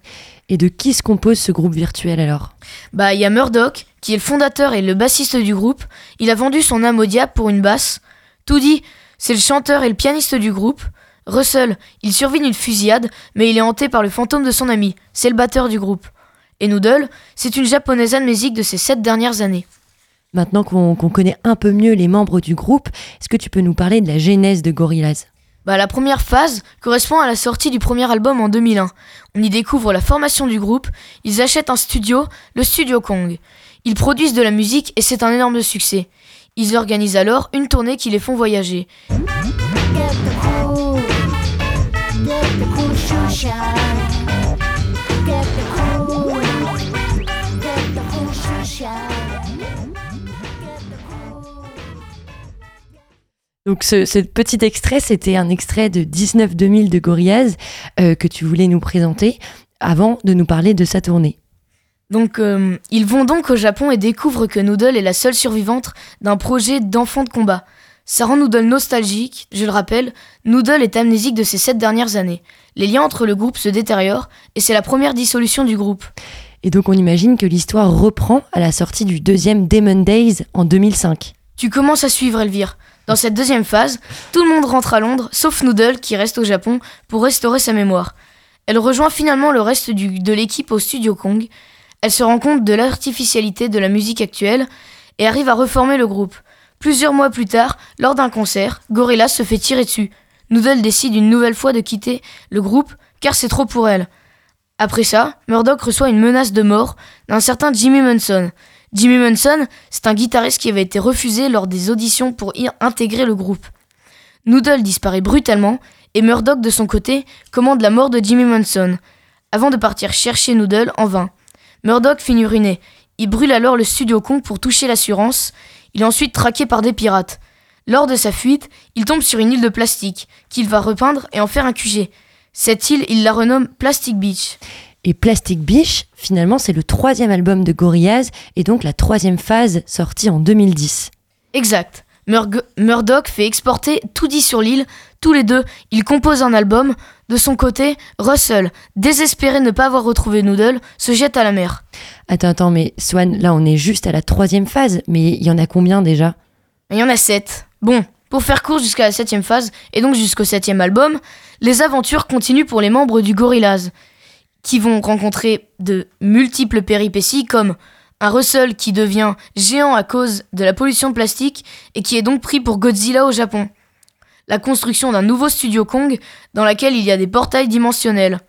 Et de qui se compose ce groupe virtuel alors Bah, il y a Murdoch, qui est le fondateur et le bassiste du groupe. Il a vendu son âme au diable pour une basse. Toody, c'est le chanteur et le pianiste du groupe. Russell, il survit d'une fusillade, mais il est hanté par le fantôme de son ami. C'est le batteur du groupe. Et Noodle, c'est une japonaise amnésique de ces sept dernières années. Maintenant qu'on qu'on connaît un peu mieux les membres du groupe, est-ce que tu peux nous parler de la genèse de Gorillaz? Bah, la première phase correspond à la sortie du premier album en 2001. On y découvre la formation du groupe, ils achètent un studio, le Studio Kong. Ils produisent de la musique et c'est un énorme succès. Ils organisent alors une tournée qui les font voyager. Donc ce, ce petit extrait, c'était un extrait de 19-2000 de Gorillaz euh, que tu voulais nous présenter avant de nous parler de sa tournée. Donc, euh, ils vont donc au Japon et découvrent que Noodle est la seule survivante d'un projet d'enfant de combat. Ça rend Noodle nostalgique, je le rappelle, Noodle est amnésique de ces sept dernières années. Les liens entre le groupe se détériorent et c'est la première dissolution du groupe. Et donc on imagine que l'histoire reprend à la sortie du deuxième Demon Days en 2005. Tu commences à suivre Elvire. Dans cette deuxième phase, tout le monde rentre à Londres, sauf Noodle qui reste au Japon pour restaurer sa mémoire. Elle rejoint finalement le reste de l'équipe au Studio Kong. Elle se rend compte de l'artificialité de la musique actuelle et arrive à reformer le groupe. Plusieurs mois plus tard, lors d'un concert, Gorillaz se fait tirer dessus. Noodle décide une nouvelle fois de quitter le groupe car c'est trop pour elle. Après ça, Murdoch reçoit une menace de mort d'un certain Jimmy Munson. Jimmy Munson, c'est un guitariste qui avait été refusé lors des auditions pour y intégrer le groupe. Noodle disparaît brutalement et Murdoch de son côté commande la mort de Jimmy Munson, avant de partir chercher Noodle en vain. Murdoch finit ruiné. Il brûle alors le studio Kong pour toucher l'assurance. Il est ensuite traqué par des pirates. Lors de sa fuite, il tombe sur une île de plastique qu'il va repeindre et en faire un QG. Cette île, il la renomme Plastic Beach. Et Plastic Beach, finalement, c'est le troisième album de Gorillaz et donc la troisième phase sortie en 2010. Exact. Murdoch fait exporter tout dit sur l'île. Tous les deux, ils composent un album. De son côté, Russell, désespéré de ne pas avoir retrouvé Noodle, se jette à la mer. Attends, attends, mais Swan, là on est juste à la troisième phase, mais il y en a combien déjà? Il y en a sept. Bon, pour faire court jusqu'à la septième phase, et donc jusqu'au septième album, les aventures continuent pour les membres du Gorillaz, qui vont rencontrer de multiples péripéties comme un Russell qui devient géant à cause de la pollution plastique et qui est donc pris pour Godzilla au Japon. La construction d'un nouveau studio Kong dans laquelle il y a des portails dimensionnels.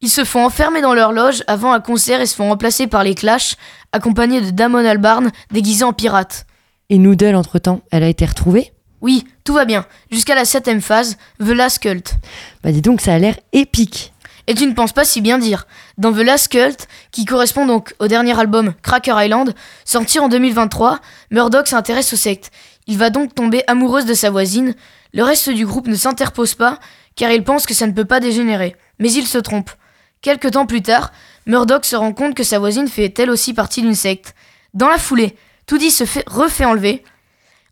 Ils se font enfermer dans leur loge avant un concert et se font remplacer par les Clash, accompagnés de Damon Albarn déguisé en pirate. Et Noodle, entre-temps, elle a été retrouvée? Oui, tout va bien, jusqu'à la septième phase, The Last Cult. Bah dis donc, ça a l'air épique. Et tu ne penses pas si bien dire. Dans The Last Cult, qui correspond donc au dernier album Cracker Island, sorti en 2023, Murdoch s'intéresse aux sectes. Il va donc tomber amoureuse de sa voisine. Le reste du groupe ne s'interpose pas, car il pense que ça ne peut pas dégénérer. Mais il se trompe. Quelque temps plus tard, Murdoch se rend compte que sa voisine fait elle aussi partie d'une secte. Dans la foulée, Toody se fait, refait enlever.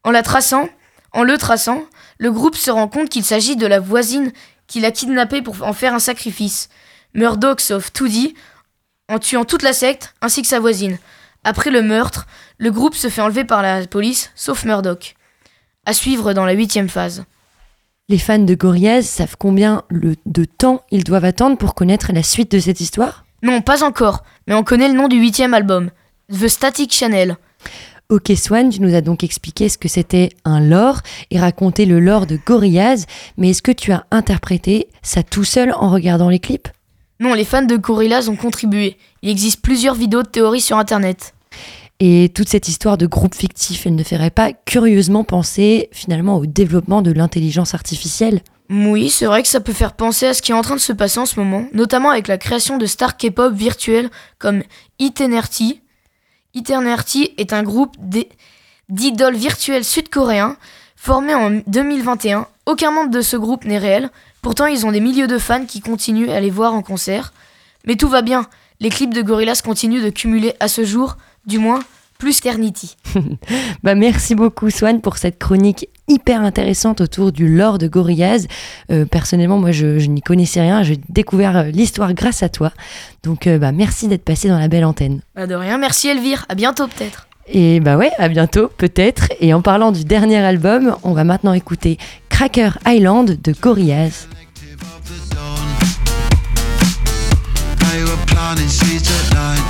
En la traçant, en le traçant, le groupe se rend compte qu'il s'agit de la voisine qu'il a kidnappée pour en faire un sacrifice. Murdoch sauve Toody en tuant toute la secte ainsi que sa voisine. Après le meurtre, le groupe se fait enlever par la police, sauf Murdoch. À suivre dans la huitième phase. Les fans de Gorillaz savent combien le- de temps ils doivent attendre pour connaître la suite de cette histoire? Non, pas encore, mais on connaît le nom du huitième album, The Static Channel. Ok Swan, tu nous as donc expliqué ce que c'était un lore et raconté le lore de Gorillaz, mais est-ce que tu as interprété ça tout seul en regardant les clips? Non, les fans de Gorillaz ont contribué. Il existe plusieurs vidéos de théories sur internet. Et toute cette histoire de groupe fictif, elle ne ferait pas curieusement penser finalement au développement de l'intelligence artificielle? Oui, c'est vrai que ça peut faire penser à ce qui est en train de se passer en ce moment, notamment avec la création de stars K-pop virtuelles comme Eternity. Eternity est un groupe d'idoles virtuelles sud-coréens formé en 2021. Aucun membre de ce groupe n'est réel, pourtant ils ont des milliers de fans qui continuent à les voir en concert. Mais tout va bien, les clips de Gorillaz continuent de cumuler à ce jour, du moins, plus qu'Eternity. Bah merci beaucoup Swan pour cette chronique hyper intéressante autour du lore de Gorillaz. Euh, personnellement, moi je, je n'y connaissais rien, j'ai découvert euh, l'histoire grâce à toi. Donc euh, bah merci d'être passé dans la belle antenne. Bah de rien, merci Elvire, à bientôt peut-être. Et bah ouais, à bientôt peut-être. Et en parlant du dernier album, on va maintenant écouter Cracker Island de Gorillaz. They were planting seeds at night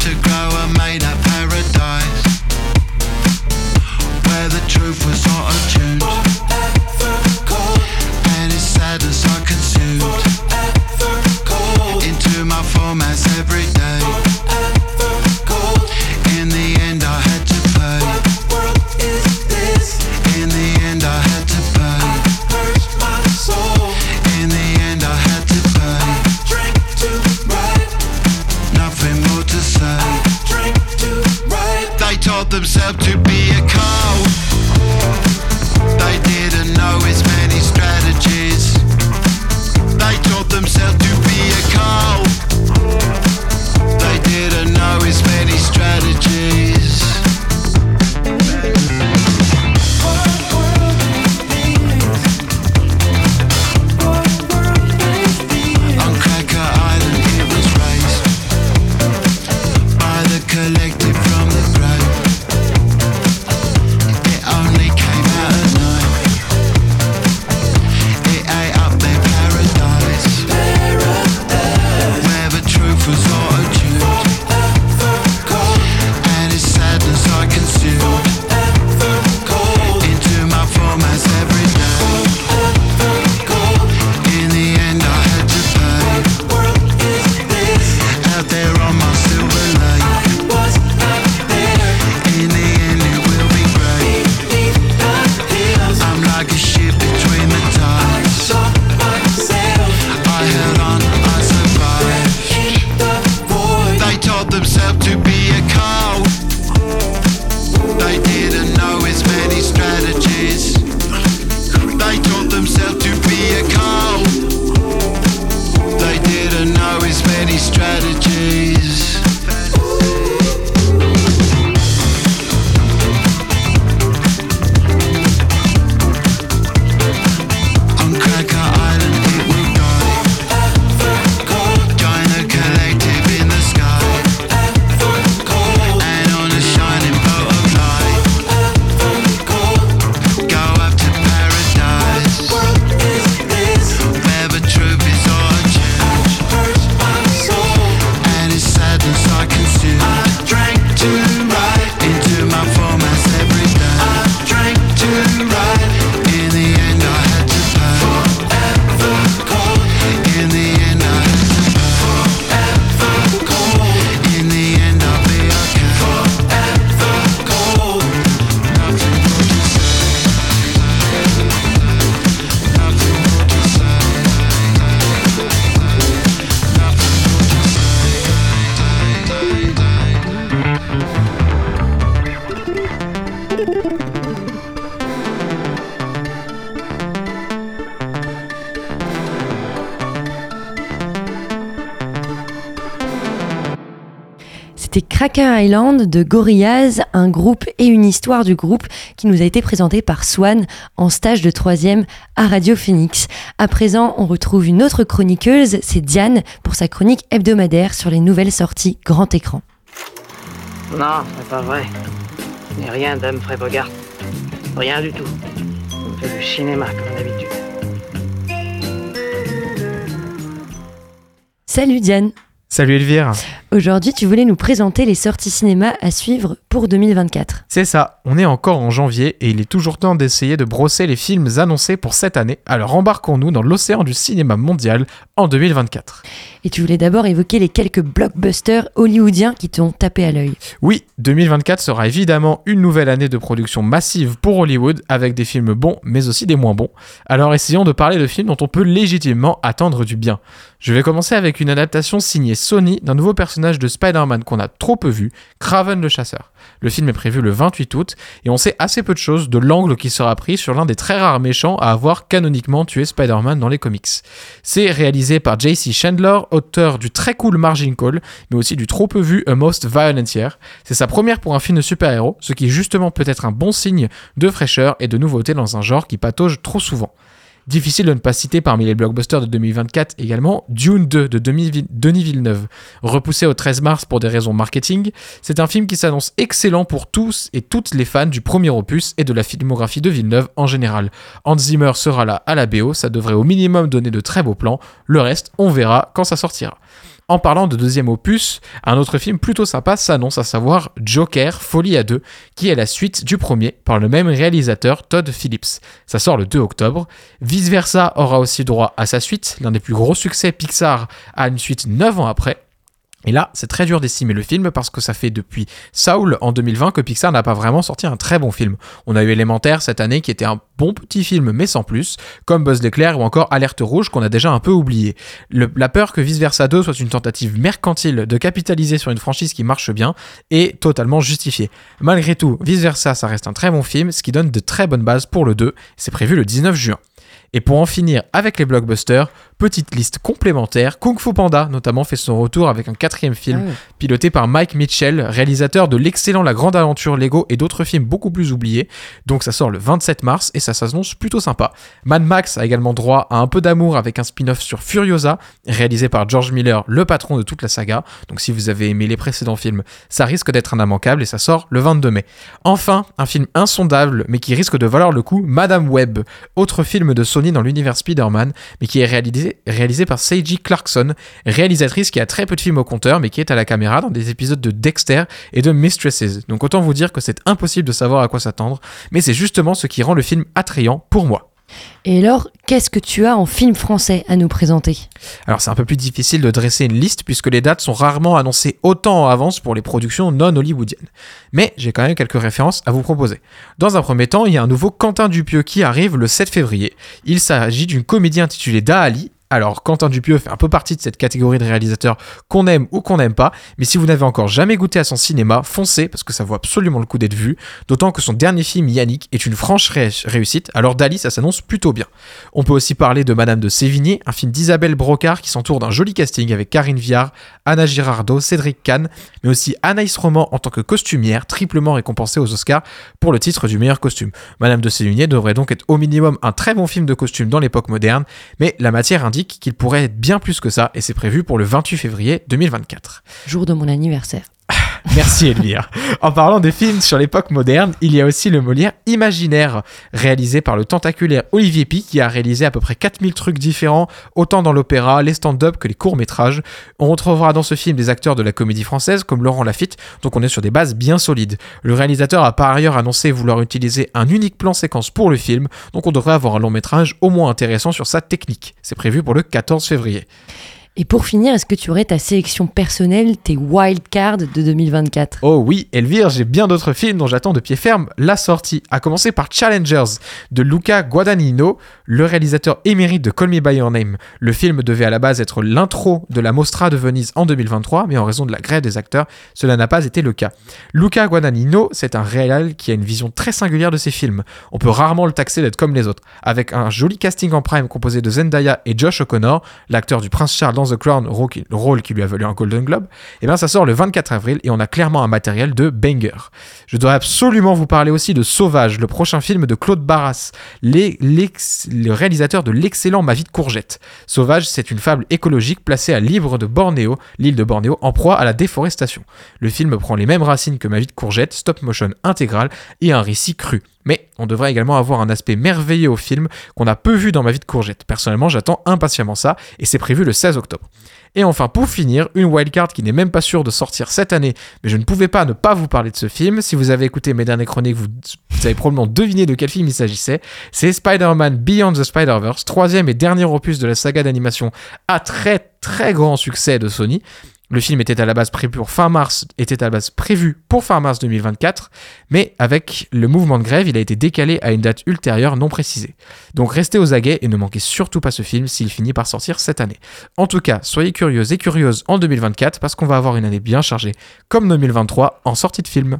to grow a made up truth was auto tuned and sadness I consumed into my formats every day. In the end, I had to pay. In the end, I had to pay. In the end, I had to pay. Nothing more to say. Drink to write. They themselves to be Cracker Island de Gorillaz, un groupe et une histoire du groupe qui nous a été présenté par Swan en stage de troisième à Radio Phoenix. À présent, on retrouve une autre chroniqueuse, c'est Diane, pour sa chronique hebdomadaire sur les nouvelles sorties grand écran. Non, c'est pas vrai. Ce n'est rien d'Humphrey Bogart. Rien du tout. On fait du cinéma comme d'habitude. Salut Diane Salut Elvire. Aujourd'hui, tu voulais nous présenter les sorties cinéma à suivre pour 2024. C'est ça, on est encore en janvier et il est toujours temps d'essayer de brosser les films annoncés pour cette année. Alors embarquons-nous dans l'océan du cinéma mondial en 2024. Et tu voulais d'abord évoquer les quelques blockbusters hollywoodiens qui t'ont tapé à l'œil. Oui, 2024 sera évidemment une nouvelle année de production massive pour Hollywood avec des films bons mais aussi des moins bons. Alors essayons de parler de films dont on peut légitimement attendre du bien. Je vais commencer avec une adaptation signée Sony d'un nouveau personnage de Spider-Man qu'on a trop peu vu, Craven le chasseur. Le film est prévu le 28 août et on sait assez peu de choses de l'angle qui sera pris sur l'un des très rares méchants à avoir canoniquement tué Spider-Man dans les comics. C'est réalisé par JC Chandler, auteur du très cool Margin Call, mais aussi du trop peu vu A Most Violent Year. C'est sa première pour un film de super-héros, ce qui justement peut être un bon signe de fraîcheur et de nouveauté dans un genre qui patauge trop souvent. Difficile de ne pas citer parmi les blockbusters de 2024 également Dune 2 de Denis Villeneuve. Repoussé au 13 mars pour des raisons marketing, c'est un film qui s'annonce excellent pour tous et toutes les fans du premier opus et de la filmographie de Villeneuve en général. Hans Zimmer sera là à la BO, ça devrait au minimum donner de très beaux plans, le reste on verra quand ça sortira. En parlant de deuxième opus, un autre film plutôt sympa s'annonce à savoir Joker Folie à deux, qui est la suite du premier par le même réalisateur Todd Phillips. Ça sort le 2 octobre. Vice Versa aura aussi droit à sa suite, l'un des plus gros succès Pixar a une suite 9 ans après. Et là, c'est très dur d'estimer le film parce que ça fait depuis Saul en 2020 que Pixar n'a pas vraiment sorti un très bon film. On a eu Élémentaire cette année qui était un bon petit film mais sans plus, comme Buzz l'éclair ou encore Alerte rouge qu'on a déjà un peu oublié. La peur que Vice Versa 2 soit une tentative mercantile de capitaliser sur une franchise qui marche bien est totalement justifiée. Malgré tout, Vice Versa ça reste un très bon film, ce qui donne de très bonnes bases pour le 2. C'est prévu le 19 juin. Et pour en finir avec les blockbusters, petite liste complémentaire, Kung Fu Panda notamment fait son retour avec un quatrième film Ah piloté par Mike Mitchell, réalisateur de l'excellent La Grande Aventure Lego et d'autres films beaucoup plus oubliés. Donc ça sort le 27 mars et ça s'annonce plutôt sympa. Mad Max a également droit à un peu d'amour avec un spin-off sur Furiosa, réalisé par George Miller, le patron de toute la saga. Donc si vous avez aimé les précédents films, ça risque d'être un immanquable et ça sort le 22 mai. Enfin, un film insondable mais qui risque de valoir le coup, Madame Web, autre film de Sony dans l'univers Spider-Man, mais qui est réalisé, réalisé par Seiji Clarkson, réalisatrice qui a très peu de films au compteur, mais qui est à la caméra dans des épisodes de Dexter et de Mistresses. Donc autant vous dire que c'est impossible de savoir à quoi s'attendre, mais c'est justement ce qui rend le film attrayant pour moi. Et alors, qu'est-ce que tu as en film français à nous présenter? Alors c'est un peu plus difficile de dresser une liste puisque les dates sont rarement annoncées autant en avance pour les productions non hollywoodiennes. Mais j'ai quand même quelques références à vous proposer. Dans un premier temps, il y a un nouveau Quentin Dupieux qui arrive le 7 février. Il s'agit d'une comédie intitulée Dali. Alors Quentin Dupieux fait un peu partie de cette catégorie de réalisateurs qu'on aime ou qu'on n'aime pas, mais si vous n'avez encore jamais goûté à son cinéma, foncez parce que ça vaut absolument le coup d'être vu, d'autant que son dernier film Yannick est une franche ré- réussite, alors Dali ça s'annonce plutôt bien. On peut aussi parler de Madame de Sévigné, un film d'Isabelle Brocard qui s'entoure d'un joli casting avec Karine Viard, Anna Girardot, Cédric Kahn, mais aussi Anaïs Roman en tant que costumière, triplement récompensée aux Oscars pour le titre du meilleur costume. Madame de Sévigné devrait donc être au minimum un très bon film de costume dans l'époque moderne, mais la matière indique qu'il pourrait être bien plus que ça, et c'est prévu pour le 28 février 2024. Jour de mon anniversaire. Merci Elvire. En parlant des films sur l'époque moderne, il y a aussi le Molière Imaginaire, réalisé par le tentaculaire Olivier Pi, qui a réalisé à peu près 4000 trucs différents, autant dans l'opéra, les stand-up que les courts-métrages. On retrouvera dans ce film des acteurs de la comédie française comme Laurent Lafitte, donc on est sur des bases bien solides. Le réalisateur a par ailleurs annoncé vouloir utiliser un unique plan séquence pour le film, donc on devrait avoir un long métrage au moins intéressant sur sa technique. C'est prévu pour le 14 février. Et pour finir, est-ce que tu aurais ta sélection personnelle, tes wildcards de 2024 Oh oui, Elvire, j'ai bien d'autres films dont j'attends de pied ferme la sortie. À commencer par Challengers de Luca Guadagnino, le réalisateur émérite de Call Me By Your Name. Le film devait à la base être l'intro de la Mostra de Venise en 2023, mais en raison de la grève des acteurs, cela n'a pas été le cas. Luca Guadagnino, c'est un réal qui a une vision très singulière de ses films. On peut rarement le taxer d'être comme les autres. Avec un joli casting en prime composé de Zendaya et Josh O'Connor, l'acteur du Prince Charles dans The Crown, rôle qui, lui a valu un Golden Globe, et bien ça sort le 24 avril et on a clairement un matériel de banger. Je dois absolument vous parler aussi de Sauvage, le prochain film de Claude Barras, le réalisateur de l'excellent Ma vie de courgette. Sauvage, c'est une fable écologique placée à libre de Bornéo, l'île de Bornéo, en proie à la déforestation. Le film prend les mêmes racines que Ma vie de courgette, stop motion intégral et un récit cru. Mais on devrait également avoir un aspect merveilleux au film qu'on a peu vu dans Ma vie de courgette. Personnellement, j'attends impatiemment ça et c'est prévu le 16 octobre. Et enfin, pour finir, une wildcard qui n'est même pas sûre de sortir cette année, mais je ne pouvais pas ne pas vous parler de ce film. Si vous avez écouté mes dernières chroniques, vous, vous avez probablement deviné de quel film il s'agissait. C'est Spider-Man Beyond the Spider-Verse, troisième et dernier opus de la saga d'animation à très très grand succès de Sony. Le film était à la base prévu pour fin mars, était à la base prévu pour fin mars 2024, mais avec le mouvement de grève, il a été décalé à une date ultérieure non précisée. Donc restez aux aguets et ne manquez surtout pas ce film s'il finit par sortir cette année. En tout cas, soyez curieux et curieuses en 2024 parce qu'on va avoir une année bien chargée, comme 2023 en sortie de film.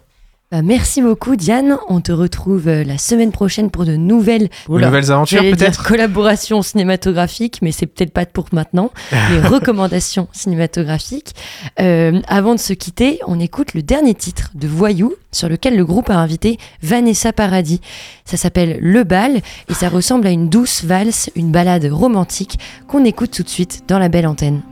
Bah, merci beaucoup Diane, on te retrouve euh, la semaine prochaine pour de nouvelles, nouvelles aventures peut-être collaborations cinématographiques, mais c'est peut-être pas pour maintenant. Les recommandations cinématographiques. Euh, avant de se quitter, on écoute le dernier titre de Voyou, sur lequel le groupe a invité Vanessa Paradis. Ça s'appelle Le Bal et ça ressemble à une douce valse, une balade romantique qu'on écoute tout de suite dans la belle antenne.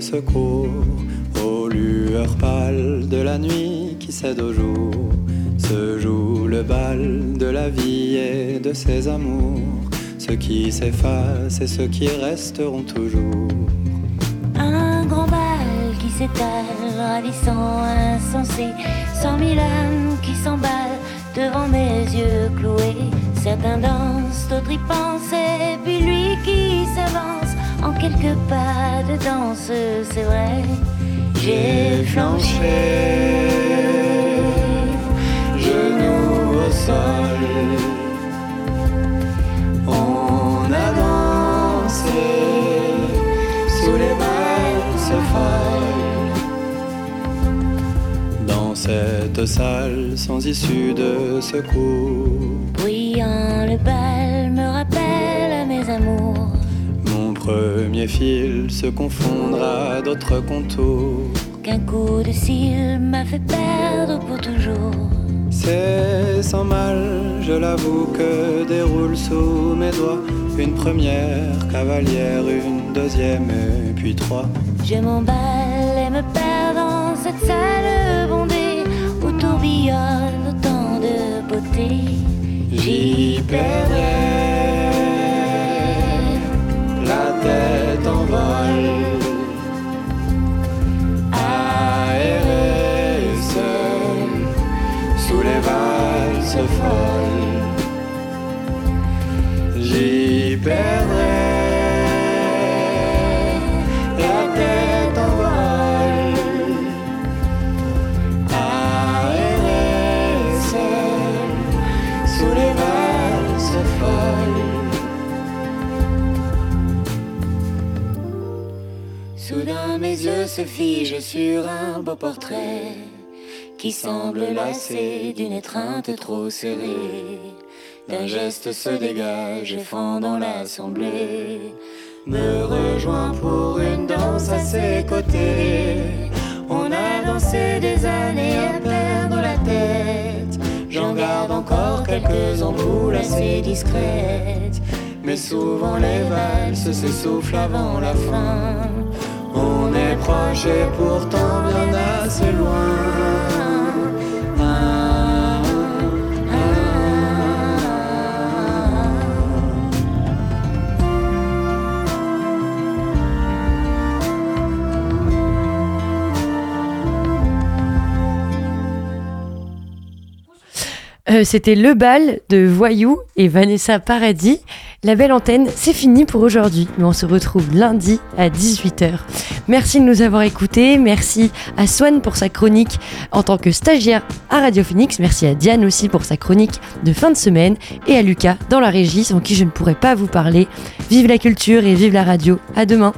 Secours, aux lueurs pâles de la nuit qui cède au jour, se joue le bal de la vie et de ses amours, ceux qui s'effacent et ceux qui resteront toujours. Un grand bal qui s'étale, ravissant, insensé. Cent mille âmes qui s'emballent devant mes yeux cloués. Certains dansent, d'autres y pensent, et puis lui qui s'avance quelques pas de danse, c'est vrai. J'ai flanché, Genoux au sol, on a dansé sous les valses folles. Dans cette salle sans issue de secours, bruyant le bal me rappelle mes amours. Premier fil se confondra d'autres contours. Qu'un coup de cils m'a fait perdre pour toujours. C'est sans mal, je l'avoue, que déroule sous mes doigts une première cavalière, une deuxième et puis trois. Je m'emballe et me perds dans cette salle bondée où tourbillonne autant de beauté. J'y perdrai sur un beau portrait qui semble lassé d'une étreinte trop serrée. D'un geste se dégage et fend dans l'assemblée. Me rejoint pour une danse à ses côtés. On a dansé des années à perdre la tête. J'en garde encore quelques ampoules assez discrètes. Mais souvent les valses s'essoufflent avant la fin. Proche pourtant bien assez loin. Euh, C'était Le Bal de Voyou et Vanessa Paradis. La belle antenne, c'est fini pour aujourd'hui, mais on se retrouve lundi à 18h. Merci de nous avoir écoutés, merci à Swan pour sa chronique en tant que stagiaire à Radio Phoenix, merci à Diane aussi pour sa chronique de fin de semaine et à Lucas dans la régie sans qui je ne pourrais pas vous parler. Vive la culture et vive la radio, à demain